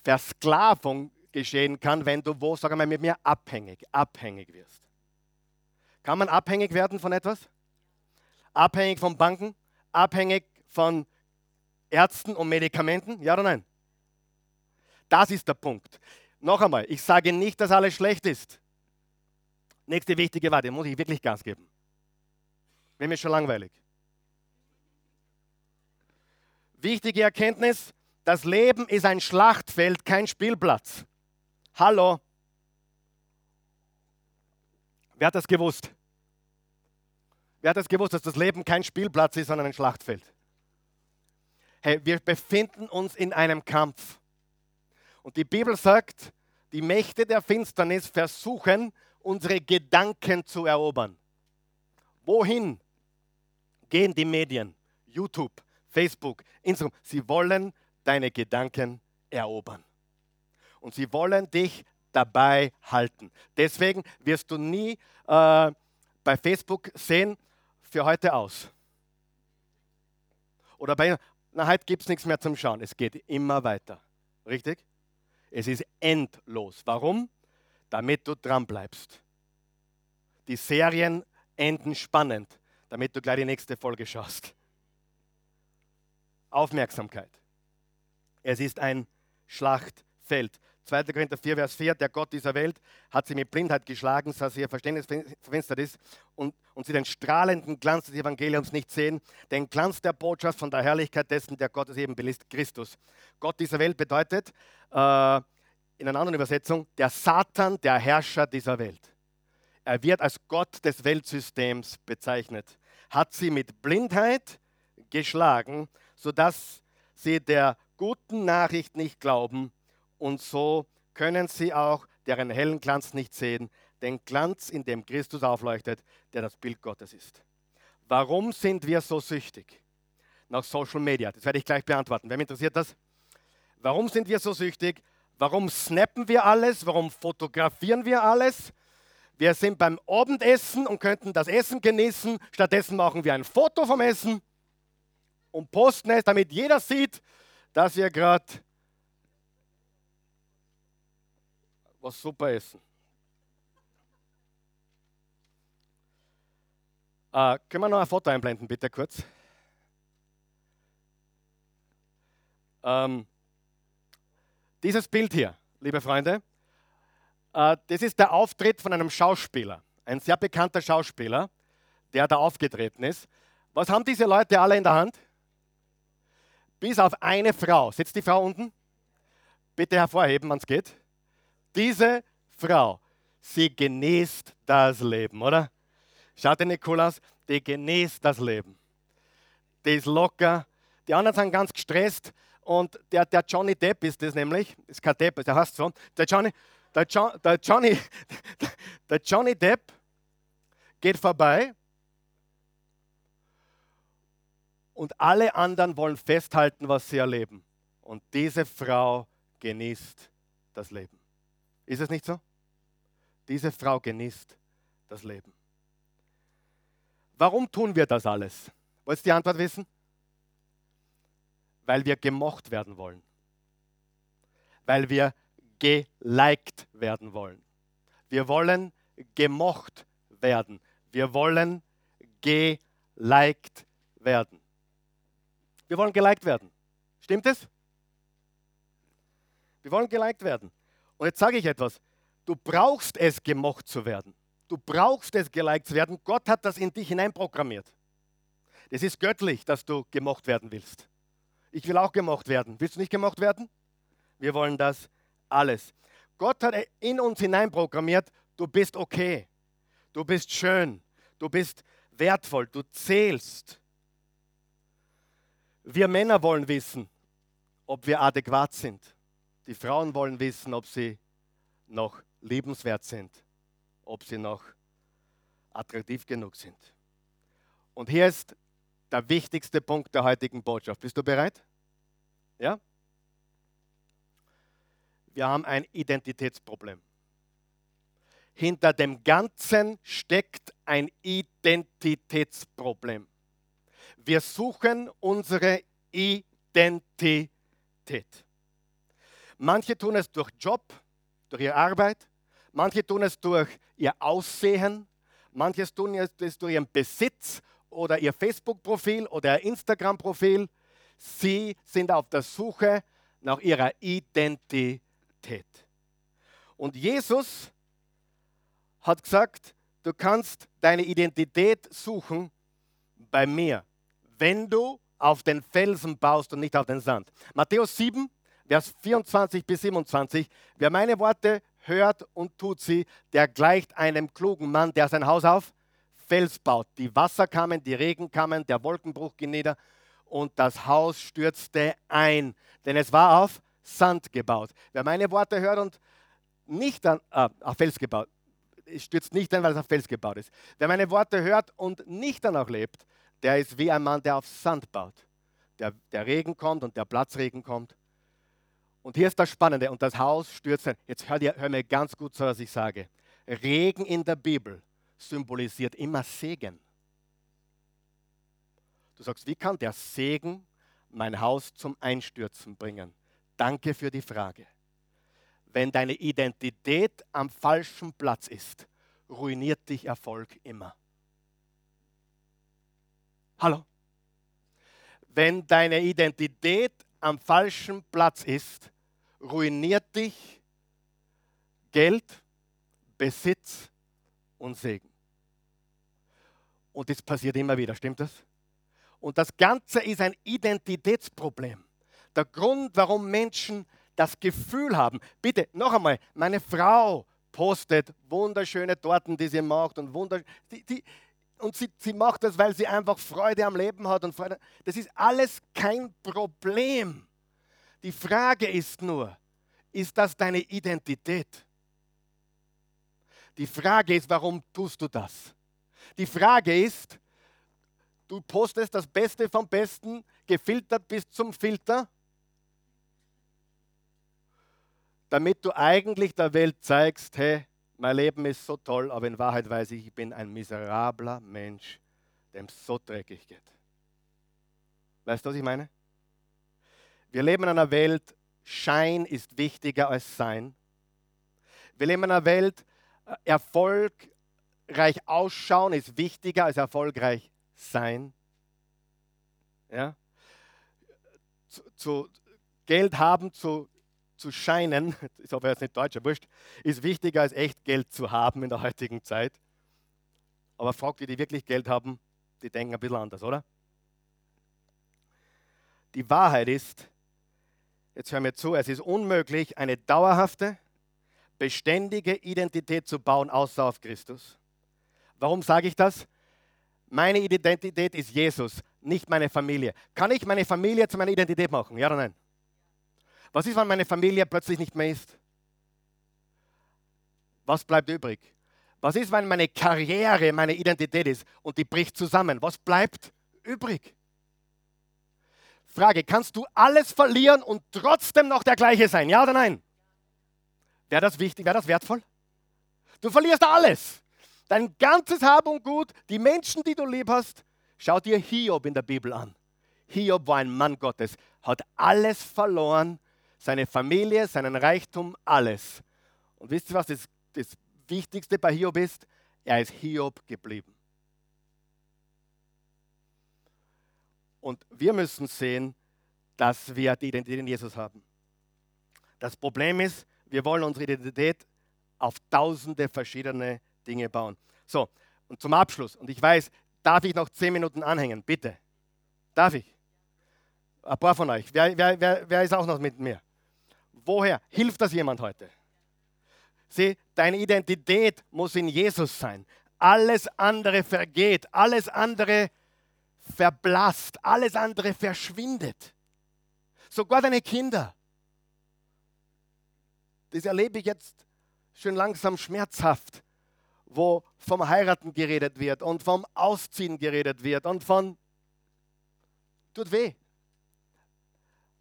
Versklavung geschehen kann, wenn du wo, sag mal, mit mir abhängig, abhängig wirst. Kann man abhängig werden von etwas? Abhängig von Banken? Abhängig von Ärzten und Medikamenten? Ja oder nein? Das ist der Punkt. Noch einmal, ich sage nicht, dass alles schlecht ist. Nächste wichtige Warte, muss ich wirklich Gas geben. Mir ist schon langweilig. Wichtige Erkenntnis, das Leben ist ein Schlachtfeld, kein Spielplatz. Hallo. Wer hat das gewusst? Wer hat das gewusst, dass das Leben kein Spielplatz ist, sondern ein Schlachtfeld? Hey, wir befinden uns in einem Kampf. Und die Bibel sagt, die Mächte der Finsternis versuchen, unsere Gedanken zu erobern. Wohin gehen die Medien? YouTube, Facebook, Instagram. Sie wollen deine Gedanken erobern. Und sie wollen dich dabei halten. Deswegen wirst du nie äh, bei Facebook sehen, für heute aus. Oder bei, na, heute gibt es nichts mehr zum Schauen. Es geht immer weiter. Richtig? Es ist endlos. Warum? Damit du dran bleibst. Die Serien enden spannend, damit du gleich die nächste Folge schaust. Aufmerksamkeit. Es ist ein Schlachtfeld. 2. Korinther 4, Vers 4, der Gott dieser Welt hat sie mit Blindheit geschlagen, dass ihr Verständnis verfinstert ist und, und sie den strahlenden Glanz des Evangeliums nicht sehen, den Glanz der Botschaft von der Herrlichkeit dessen, der Gottes Ebenbild ist, Christus. Gott dieser Welt bedeutet, äh, in einer anderen Übersetzung, der Satan, der Herrscher dieser Welt. Er wird als Gott des Weltsystems bezeichnet, hat sie mit Blindheit geschlagen, sodass sie der guten Nachricht nicht glauben und so können sie auch deren hellen Glanz nicht sehen, den Glanz, in dem Christus aufleuchtet, der das Bild Gottes ist. Warum sind wir so süchtig nach Social Media? Das werde ich gleich beantworten. Wem interessiert das? Warum sind wir so süchtig? Warum snappen wir alles? Warum fotografieren wir alles? Wir sind beim Abendessen und könnten das Essen genießen. Stattdessen machen wir ein Foto vom Essen und posten es, damit jeder sieht, dass wir gerade was super essen. Äh, können wir noch ein Foto einblenden, bitte kurz? Ähm, dieses Bild hier, liebe Freunde, äh, das ist der Auftritt von einem Schauspieler, ein sehr bekannter Schauspieler, der da aufgetreten ist. Was haben diese Leute alle in der Hand? Bis auf eine Frau. Sitzt die Frau unten? Bitte hervorheben, wenn es geht diese Frau, sie genießt das Leben, oder? Schaut cool aus? Die genießt das Leben. Die ist locker. Die anderen sind ganz gestresst. Und der, der Johnny Depp ist das nämlich. Ist kein Depp, der heißt so. Der Johnny, der, jo, der, Johnny, der Johnny Depp geht vorbei. Und alle anderen wollen festhalten, was sie erleben. Und diese Frau genießt das Leben. Ist es nicht so? Diese Frau genießt das Leben. Warum tun wir das alles? Wollt ihr die Antwort wissen? Weil wir gemocht werden wollen. Weil wir geliked werden wollen. Wir wollen gemocht werden. Wir wollen geliked werden. Wir wollen geliked werden. Stimmt es? Wir wollen geliked werden. Und jetzt sage ich etwas. Du brauchst es, gemocht zu werden. Du brauchst es, geliked zu werden. Gott hat das in dich hineinprogrammiert. Es ist göttlich, dass du gemocht werden willst. Ich will auch gemocht werden. Willst du nicht gemocht werden? Wir wollen das alles. Gott hat in uns hineinprogrammiert, du bist okay. Du bist schön. Du bist wertvoll. Du zählst. Wir Männer wollen wissen, ob wir adäquat sind. Die Frauen wollen wissen, ob sie noch liebenswert sind, ob sie noch attraktiv genug sind. Und hier ist der wichtigste Punkt der heutigen Botschaft. Bist du bereit? Ja? Wir haben ein Identitätsproblem. Hinter dem Ganzen steckt ein Identitätsproblem. Wir suchen unsere Identität. Manche tun es durch Job, durch ihre Arbeit. Manche tun es durch ihr Aussehen. Manche tun es durch ihren Besitz oder ihr Facebook-Profil oder ihr Instagram-Profil. Sie sind auf der Suche nach ihrer Identität. Und Jesus hat gesagt, du kannst deine Identität suchen bei mir, wenn du auf den Felsen baust und nicht auf den Sand. Matthäus 7, Vers 24 bis 27. Wer meine Worte hört und tut sie, der gleicht einem klugen Mann, der sein Haus auf Fels baut. Die Wasser kamen, die Regen kamen, der Wolkenbruch ging nieder und das Haus stürzte ein, denn es war auf Sand gebaut. Wer meine Worte hört und nicht an, äh, auf Fels gebaut, stürzt nicht ein, weil es auf Fels gebaut ist. Wer meine Worte hört und nicht danach lebt, der ist wie ein Mann, der auf Sand baut. der, der Regen kommt und der Platzregen kommt. Und hier ist das Spannende, und das Haus stürzt ein. Jetzt hör, dir, hör mir ganz gut zu, was ich sage. Regen in der Bibel symbolisiert immer Segen. Du sagst, wie kann der Segen mein Haus zum Einstürzen bringen? Danke für die Frage. Wenn deine Identität am falschen Platz ist, ruiniert dich Erfolg immer. Hallo? Wenn deine Identität am falschen Platz ist, ruiniert dich Geld, Besitz und Segen. Und das passiert immer wieder, stimmt das? Und das Ganze ist ein Identitätsproblem. Der Grund, warum Menschen das Gefühl haben, bitte noch einmal, meine Frau postet wunderschöne Torten, die sie macht und wunderschön. Die, die, und sie, sie macht das, weil sie einfach Freude am Leben hat und Freude. Das ist alles kein Problem. Die Frage ist nur, ist das deine Identität? Die Frage ist, warum tust du das? Die Frage ist, du postest das Beste vom Besten, gefiltert bis zum Filter, damit du eigentlich der Welt zeigst, hey, mein Leben ist so toll, aber in Wahrheit weiß ich, ich bin ein miserabler Mensch, dem es so dreckig geht. Weißt du, was ich meine? Wir leben in einer Welt, Schein ist wichtiger als Sein. Wir leben in einer Welt, äh, erfolgreich ausschauen ist wichtiger als erfolgreich sein. Ja? Zu, zu Geld haben, zu zu scheinen, ich hoffe jetzt nicht deutscher wurscht, ist wichtiger als echt Geld zu haben in der heutigen Zeit. Aber fragt die, die wirklich Geld haben, die denken ein bisschen anders, oder? Die Wahrheit ist, jetzt hör mir zu, es ist unmöglich, eine dauerhafte, beständige Identität zu bauen, außer auf Christus. Warum sage ich das? Meine Identität ist Jesus, nicht meine Familie. Kann ich meine Familie zu meiner Identität machen? Ja oder nein? Was ist, wenn meine Familie plötzlich nicht mehr ist? Was bleibt übrig? Was ist, wenn meine Karriere meine Identität ist und die bricht zusammen? Was bleibt übrig? Frage, kannst du alles verlieren und trotzdem noch der gleiche sein? Ja oder nein? Wäre das wichtig, wäre das wertvoll? Du verlierst alles. Dein ganzes Hab und Gut, die Menschen, die du lieb hast. Schau dir Hiob in der Bibel an. Hiob war ein Mann Gottes, hat alles verloren seine Familie, seinen Reichtum, alles. Und wisst ihr, was das, das Wichtigste bei Hiob ist? Er ist Hiob geblieben. Und wir müssen sehen, dass wir die Identität in Jesus haben. Das Problem ist, wir wollen unsere Identität auf tausende verschiedene Dinge bauen. So, und zum Abschluss, und ich weiß, darf ich noch zehn Minuten anhängen? Bitte. Darf ich? Ein paar von euch. Wer, wer, wer, wer ist auch noch mit mir? Woher? Hilft das jemand heute? Sieh, deine Identität muss in Jesus sein. Alles andere vergeht, alles andere verblasst, alles andere verschwindet. Sogar deine Kinder. Das erlebe ich jetzt schön langsam schmerzhaft, wo vom Heiraten geredet wird und vom Ausziehen geredet wird und von tut weh.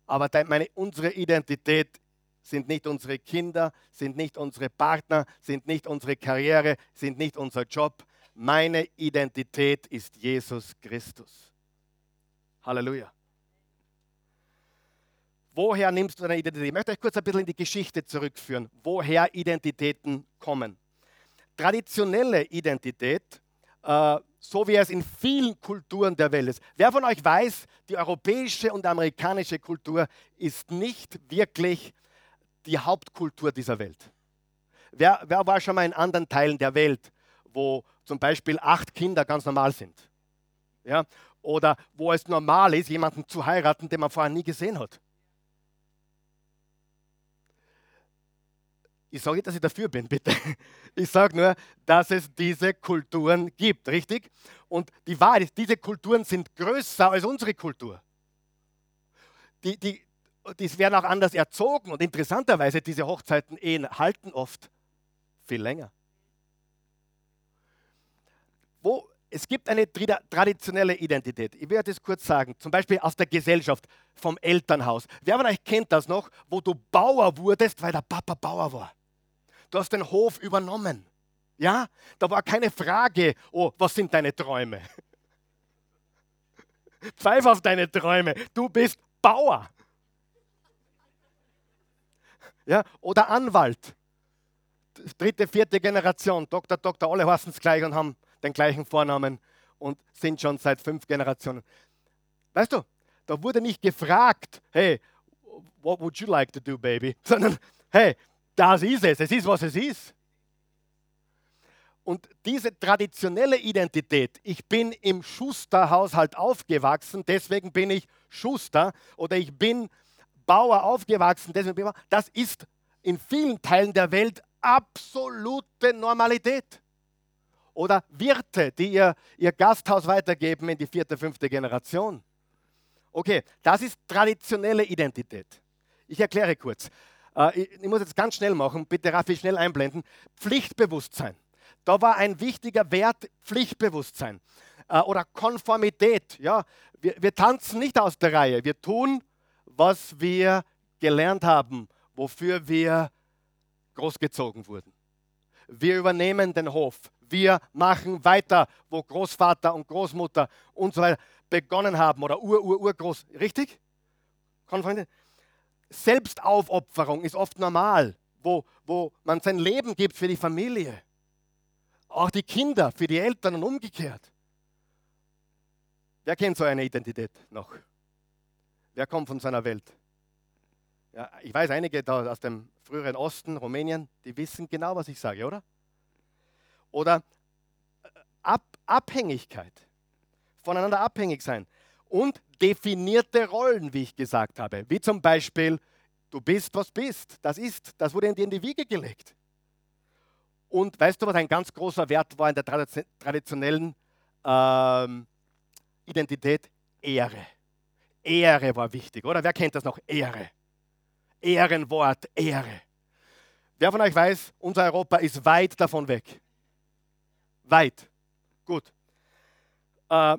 Aber meine, unsere Identität sind nicht unsere Kinder, sind nicht unsere Partner, sind nicht unsere Karriere, sind nicht unser Job. Meine Identität ist Jesus Christus. Halleluja. Woher nimmst du deine Identität? Ich möchte euch kurz ein bisschen in die Geschichte zurückführen, woher Identitäten kommen. Traditionelle Identität, äh, so wie es in vielen Kulturen der Welt ist. Wer von euch weiß, die europäische und amerikanische Kultur ist nicht wirklich die Hauptkultur dieser Welt. Wer, wer war schon mal in anderen Teilen der Welt, wo zum Beispiel acht Kinder ganz normal sind? Ja? Oder wo es normal ist, jemanden zu heiraten, den man vorher nie gesehen hat? Ich sage nicht, dass ich dafür bin, bitte. Ich sage nur, dass es diese Kulturen gibt, richtig? Und die Wahrheit ist, diese Kulturen sind größer als unsere Kultur. Die, die, die werden auch anders erzogen und interessanterweise, diese Hochzeiten, Ehen halten oft viel länger. Wo, es gibt eine traditionelle Identität. Ich werde das kurz sagen. Zum Beispiel aus der Gesellschaft, vom Elternhaus. Wer von euch kennt das noch, wo du Bauer wurdest, weil der Papa Bauer war? Du hast den Hof übernommen. Ja, da war keine Frage, oh, was sind deine Träume? Pfeif auf deine Träume. Du bist Bauer. Ja, oder Anwalt. Dritte, vierte Generation, Doktor, Doktor, alle heißen es gleich und haben den gleichen Vornamen und sind schon seit fünf Generationen. Weißt du, da wurde nicht gefragt, hey, what would you like to do, baby? Sondern, hey, das ist es, es ist, was es ist. Und diese traditionelle Identität, ich bin im Schusterhaushalt aufgewachsen, deswegen bin ich Schuster oder ich bin Bauer aufgewachsen, deswegen das ist in vielen Teilen der Welt absolute Normalität oder Wirte, die ihr, ihr Gasthaus weitergeben in die vierte, fünfte Generation. Okay, das ist traditionelle Identität. Ich erkläre kurz. Äh, ich muss jetzt ganz schnell machen, bitte Raffi schnell einblenden. Pflichtbewusstsein. Da war ein wichtiger Wert Pflichtbewusstsein äh, oder Konformität. Ja, wir, wir tanzen nicht aus der Reihe. Wir tun, was wir gelernt haben, wofür wir großgezogen wurden. Wir übernehmen den Hof. Wir machen weiter, wo Großvater und Großmutter und so weiter begonnen haben oder Ur, Ur, Urgroß. Richtig? Selbstaufopferung ist oft normal, wo, wo man sein Leben gibt für die Familie. Auch die Kinder, für die Eltern und umgekehrt. Wer kennt so eine Identität noch? Wer kommt von seiner Welt? Ja, ich weiß einige da aus dem früheren Osten, Rumänien, die wissen genau, was ich sage, oder? Oder äh, Ab Abhängigkeit, voneinander abhängig sein und definierte Rollen, wie ich gesagt habe, wie zum Beispiel, du bist, was bist, das ist, das wurde in dir in die Wiege gelegt. Und weißt du, was ein ganz großer Wert war in der traditionellen ähm, Identität? Ehre. Ehre war wichtig, oder? Wer kennt das noch? Ehre. Ehrenwort, Ehre. Wer von euch weiß, unser Europa ist weit davon weg. Weit. Gut. Äh,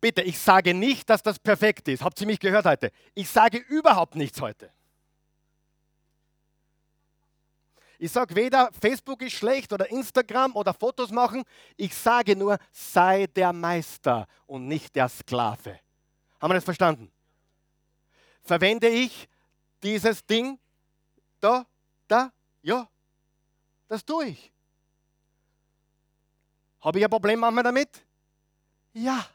bitte, ich sage nicht, dass das perfekt ist. Habt ihr mich gehört heute? Ich sage überhaupt nichts heute. Ich sage weder, Facebook ist schlecht oder Instagram oder Fotos machen. Ich sage nur, sei der Meister und nicht der Sklave. Haben wir das verstanden? Verwende ich dieses Ding da, da, ja, das tue ich. Habe ich ein Problem manchmal damit? Ja.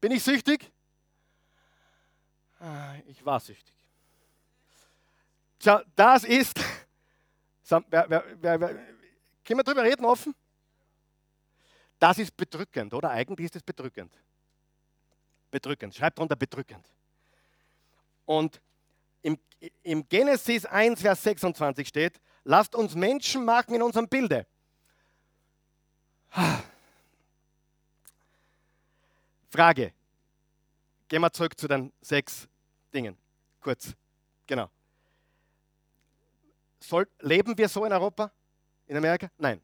Bin ich süchtig? Ah, ich war süchtig. Tja, das ist. Wer, wer, wer, können wir darüber reden offen? Das ist bedrückend, oder? Eigentlich ist es bedrückend. Bedrückend. Schreibt drunter bedrückend. Und im, im Genesis 1, Vers 26 steht, lasst uns Menschen machen in unserem Bilde. Frage. Gehen wir zurück zu den sechs Dingen. Kurz. Genau. Soll, leben wir so in Europa? In Amerika? Nein.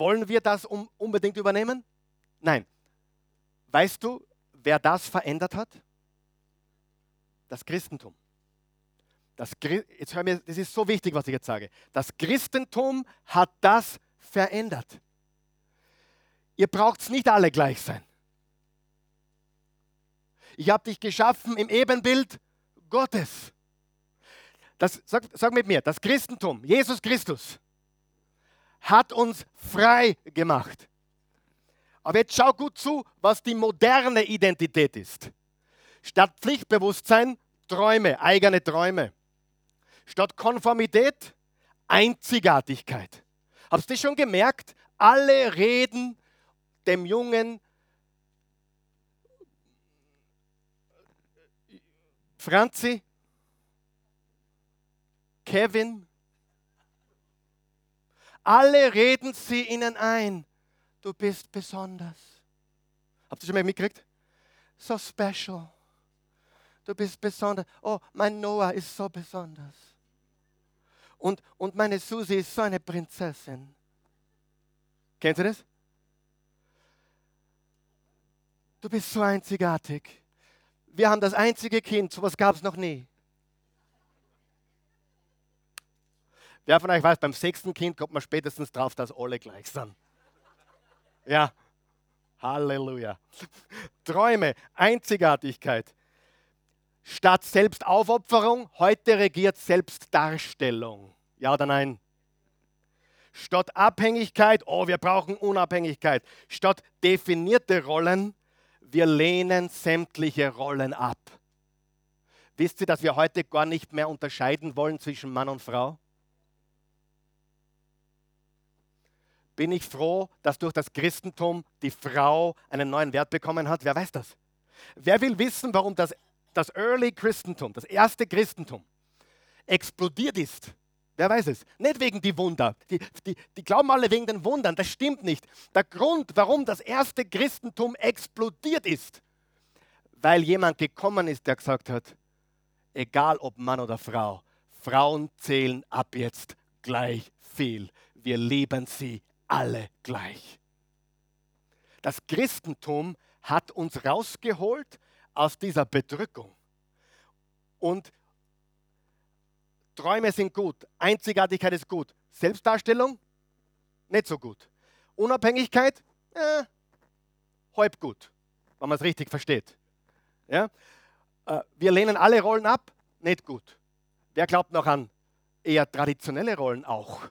Wollen wir das unbedingt übernehmen? Nein. Weißt du, wer das verändert hat? Das Christentum. Das, jetzt hör mir, das ist so wichtig, was ich jetzt sage. Das Christentum hat das verändert. Ihr braucht es nicht alle gleich sein. Ich habe dich geschaffen im Ebenbild Gottes. Das, sag, sag mit mir, das Christentum, Jesus Christus, hat uns frei gemacht. Aber jetzt schau gut zu, was die moderne Identität ist. Statt Pflichtbewusstsein Träume, eigene Träume. Statt Konformität Einzigartigkeit. Habt ihr schon gemerkt? Alle reden dem jungen Franzi, Kevin, alle reden sie ihnen ein. Du bist besonders. Habt ihr schon mal mitgekriegt? So special. Du bist besonders. Oh, mein Noah ist so besonders. Und, und meine Susi ist so eine Prinzessin. Kennt ihr das? Du bist so einzigartig. Wir haben das einzige Kind, sowas gab es noch nie. Wer von euch weiß, beim sechsten Kind kommt man spätestens drauf, dass alle gleich sind. Ja, Halleluja. Träume, Einzigartigkeit. Statt Selbstaufopferung, heute regiert Selbstdarstellung. Ja oder nein? Statt Abhängigkeit, oh, wir brauchen Unabhängigkeit. Statt definierte Rollen, wir lehnen sämtliche Rollen ab. Wisst ihr, dass wir heute gar nicht mehr unterscheiden wollen zwischen Mann und Frau? Bin ich froh, dass durch das Christentum die Frau einen neuen Wert bekommen hat? Wer weiß das? Wer will wissen, warum das, das Early Christentum, das erste Christentum, explodiert ist? Wer weiß es? Nicht wegen die Wunder. Die, die, die glauben alle wegen den Wundern. Das stimmt nicht. Der Grund, warum das erste Christentum explodiert ist, weil jemand gekommen ist, der gesagt hat, egal ob Mann oder Frau, Frauen zählen ab jetzt gleich viel. Wir lieben sie alle gleich. Das Christentum hat uns rausgeholt aus dieser Bedrückung. Und Träume sind gut, Einzigartigkeit ist gut, Selbstdarstellung nicht so gut. Unabhängigkeit, äh, halb gut, wenn man es richtig versteht. Ja? Äh, wir lehnen alle Rollen ab, nicht gut. Wer glaubt noch an eher traditionelle Rollen auch?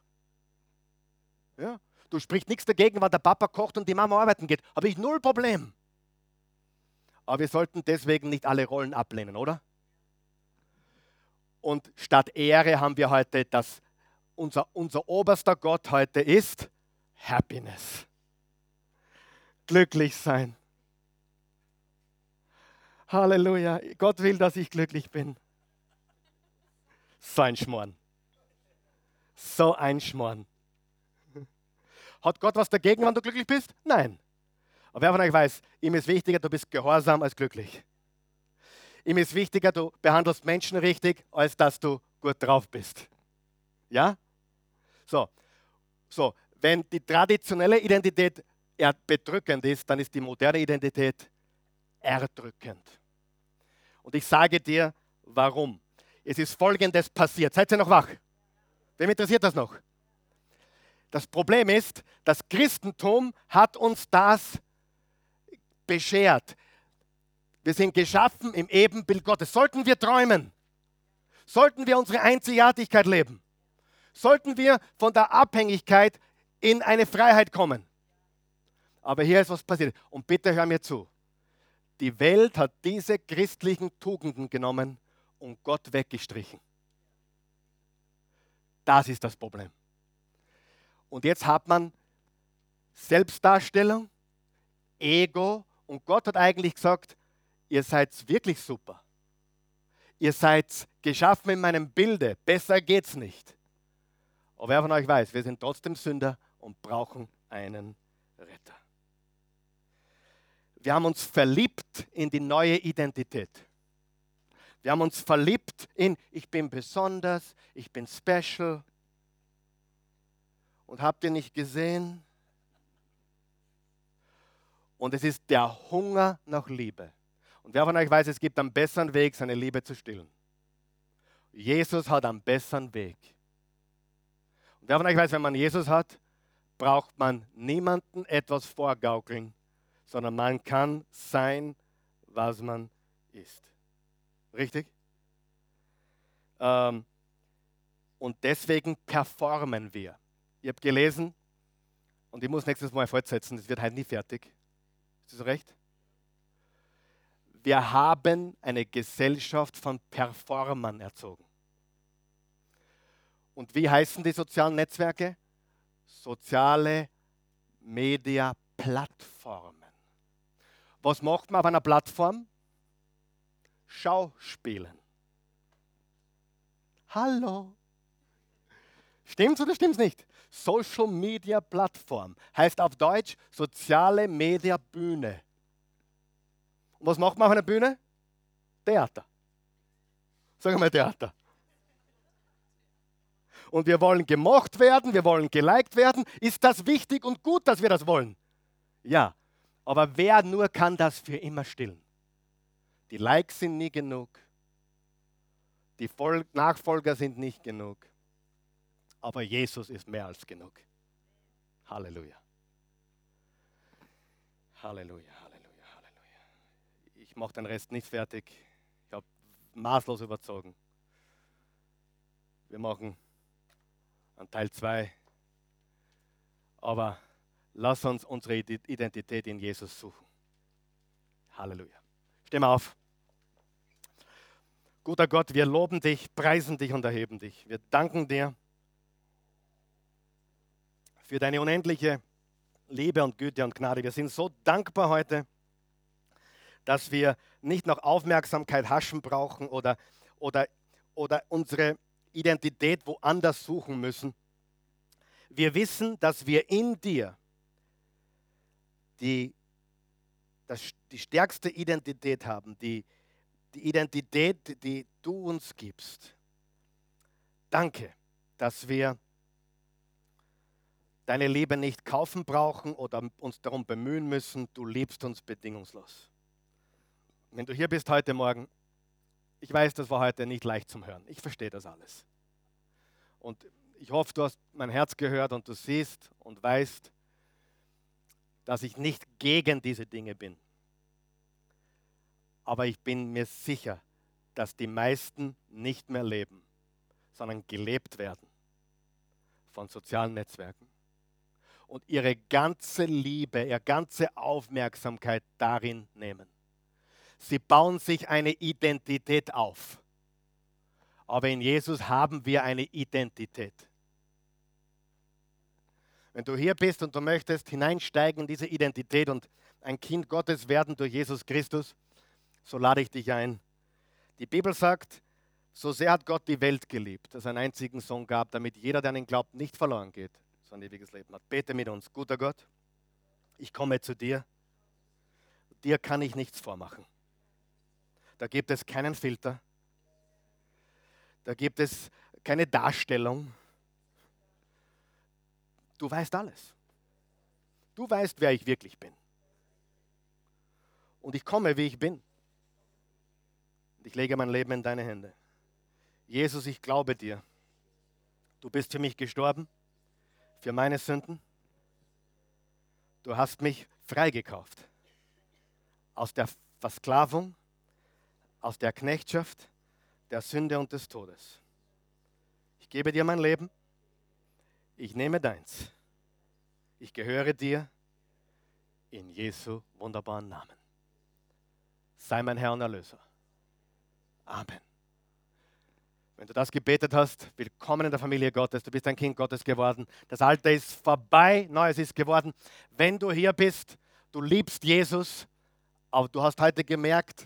Ja? Du sprichst nichts dagegen, wenn der Papa kocht und die Mama arbeiten geht. Habe ich null Problem. Aber wir sollten deswegen nicht alle Rollen ablehnen, oder? Und statt Ehre haben wir heute, dass unser, unser oberster Gott heute ist Happiness. Glücklich sein. Halleluja. Gott will, dass ich glücklich bin. So ein Schmoren. So ein Schmoren. Hat Gott was dagegen, wenn du glücklich bist? Nein. Aber wer von euch weiß, ihm ist wichtiger, du bist gehorsam als glücklich. Ihm ist wichtiger, du behandelst Menschen richtig, als dass du gut drauf bist. Ja? So, so wenn die traditionelle Identität bedrückend ist, dann ist die moderne Identität erdrückend. Und ich sage dir, warum. Es ist Folgendes passiert. Seid ihr noch wach? Wem interessiert das noch? Das Problem ist, das Christentum hat uns das beschert. Wir sind geschaffen im Ebenbild Gottes. Sollten wir träumen? Sollten wir unsere Einzigartigkeit leben? Sollten wir von der Abhängigkeit in eine Freiheit kommen? Aber hier ist was passiert. Und bitte hör mir zu. Die Welt hat diese christlichen Tugenden genommen und Gott weggestrichen. Das ist das Problem. Und jetzt hat man Selbstdarstellung, Ego und Gott hat eigentlich gesagt, ihr seid wirklich super. Ihr seid geschaffen in meinem Bilde. Besser geht's nicht. Aber wer von euch weiß, wir sind trotzdem Sünder und brauchen einen Retter. Wir haben uns verliebt in die neue Identität. Wir haben uns verliebt in, ich bin besonders, ich bin special. Und habt ihr nicht gesehen? Und es ist der Hunger nach Liebe. Und wer von euch weiß, es gibt einen besseren Weg, seine Liebe zu stillen? Jesus hat einen besseren Weg. Und wer von euch weiß, wenn man Jesus hat, braucht man niemanden etwas vorgaukeln, sondern man kann sein, was man ist. Richtig? Ähm, und deswegen performen wir. Ihr habt gelesen, und ich muss nächstes Mal fortsetzen, das wird heute nie fertig. Ist das recht? wir haben eine Gesellschaft von Performern erzogen. Und wie heißen die sozialen Netzwerke? Soziale Media-Plattformen. Was macht man auf einer Plattform? Schauspielen. Hallo. Stimmt's oder stimmt's nicht? Social Media Plattform heißt auf Deutsch soziale Media Bühne. Und was macht man auf einer Bühne? Theater. Sagen wir Theater. und wir wollen gemocht werden, wir wollen geliked werden. Ist das wichtig und gut, dass wir das wollen? Ja, aber wer nur kann das für immer stillen? Die Likes sind nie genug, die Nachfolger sind nicht genug, aber Jesus ist mehr als genug. Halleluja. Halleluja, Halleluja, Halleluja. Ich mache den Rest nicht fertig. Ich habe maßlos überzogen. Wir machen einen Teil 2. Aber lass uns unsere Identität in Jesus suchen. Halleluja. Steh mal auf. Guter Gott, wir loben dich, preisen dich und erheben dich. Wir danken dir für deine unendliche Liebe und Güte und Gnade. Wir sind so dankbar heute, dass wir nicht noch Aufmerksamkeit haschen brauchen oder, oder, oder unsere Identität woanders suchen müssen. Wir wissen, dass wir in dir die, das, die stärkste Identität haben, die, die Identität, die du uns gibst. Danke, dass wir deine Liebe nicht kaufen brauchen oder uns darum bemühen müssen. Du liebst uns bedingungslos. Wenn du hier bist heute Morgen, ich weiß, das war heute nicht leicht zum Hören. Ich verstehe das alles. Und ich hoffe, du hast mein Herz gehört und du siehst und weißt, dass ich nicht gegen diese Dinge bin. Aber ich bin mir sicher, dass die meisten nicht mehr leben, sondern gelebt werden von sozialen Netzwerken und ihre ganze Liebe, ihre ganze Aufmerksamkeit darin nehmen. Sie bauen sich eine Identität auf. Aber in Jesus haben wir eine Identität. Wenn du hier bist und du möchtest hineinsteigen in diese Identität und ein Kind Gottes werden durch Jesus Christus, so lade ich dich ein. Die Bibel sagt, so sehr hat Gott die Welt geliebt, dass er einen einzigen Sohn gab, damit jeder, der an ihn glaubt, nicht verloren geht, so ein ewiges Leben hat. Bete mit uns. Guter Gott, ich komme zu dir. Dir kann ich nichts vormachen. Da gibt es keinen Filter. Da gibt es keine Darstellung. Du weißt alles. Du weißt, wer ich wirklich bin. Und ich komme, wie ich bin. ich lege mein Leben in deine Hände. Jesus, ich glaube dir. Du bist für mich gestorben für meine Sünden. Du hast mich freigekauft aus der Versklavung, aus der Knechtschaft, der Sünde und des Todes. Ich gebe dir mein Leben. Ich nehme deins. Ich gehöre dir in Jesu wunderbaren Namen. Sei mein Herr und Erlöser. Amen. Wenn du das gebetet hast, willkommen in der Familie Gottes, du bist ein Kind Gottes geworden. Das Alte ist vorbei, Neues ist geworden. Wenn du hier bist, du liebst Jesus, aber du hast heute gemerkt,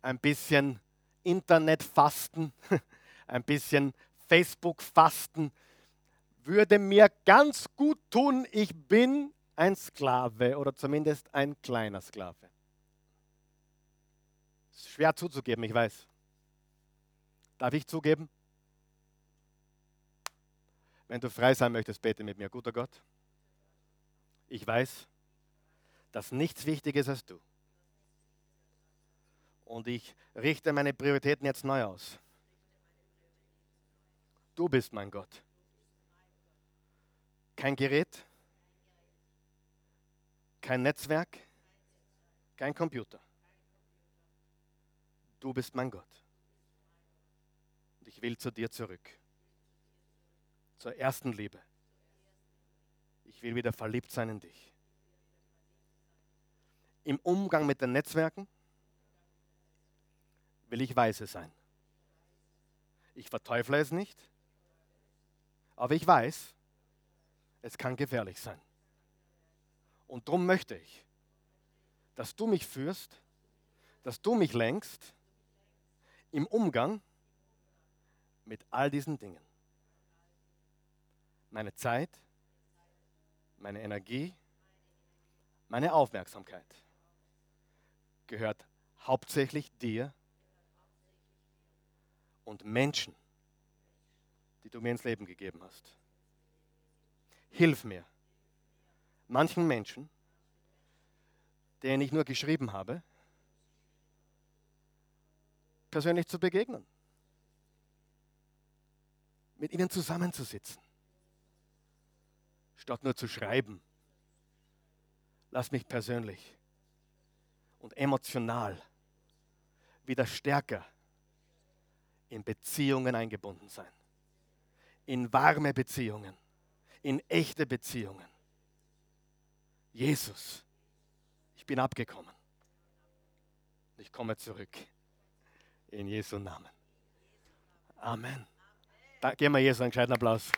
ein bisschen Internetfasten, ein bisschen Facebook-Fasten würde mir ganz gut tun. Ich bin ein Sklave oder zumindest ein kleiner Sklave. Schwer zuzugeben, ich weiß. Darf ich zugeben? Wenn du frei sein möchtest, bete mit mir. Guter Gott, ich weiß, dass nichts wichtiger ist als du. Und ich richte meine Prioritäten jetzt neu aus. Du bist mein Gott. Kein Gerät, kein Netzwerk, kein Computer. Du bist mein Gott. Will zu dir zurück. Zur ersten Liebe. Ich will wieder verliebt sein in dich. Im Umgang mit den Netzwerken will ich weise sein. Ich verteufle es nicht, aber ich weiß, es kann gefährlich sein. Und darum möchte ich, dass du mich führst, dass du mich lenkst im Umgang mit all diesen Dingen. Meine Zeit, meine Energie, meine Aufmerksamkeit gehört hauptsächlich dir und Menschen, die du mir ins Leben gegeben hast. Hilf mir, manchen Menschen, denen ich nur geschrieben habe, persönlich zu begegnen, mit ihnen zusammenzusitzen, statt nur zu schreiben. Lass mich persönlich und emotional wieder stärker in Beziehungen eingebunden sein. In warme Beziehungen, in echte Beziehungen. Jesus, ich bin abgekommen. Ich komme zurück. In Jesu Namen. Amen. Da, geben wir Jesus einen gescheiten Applaus.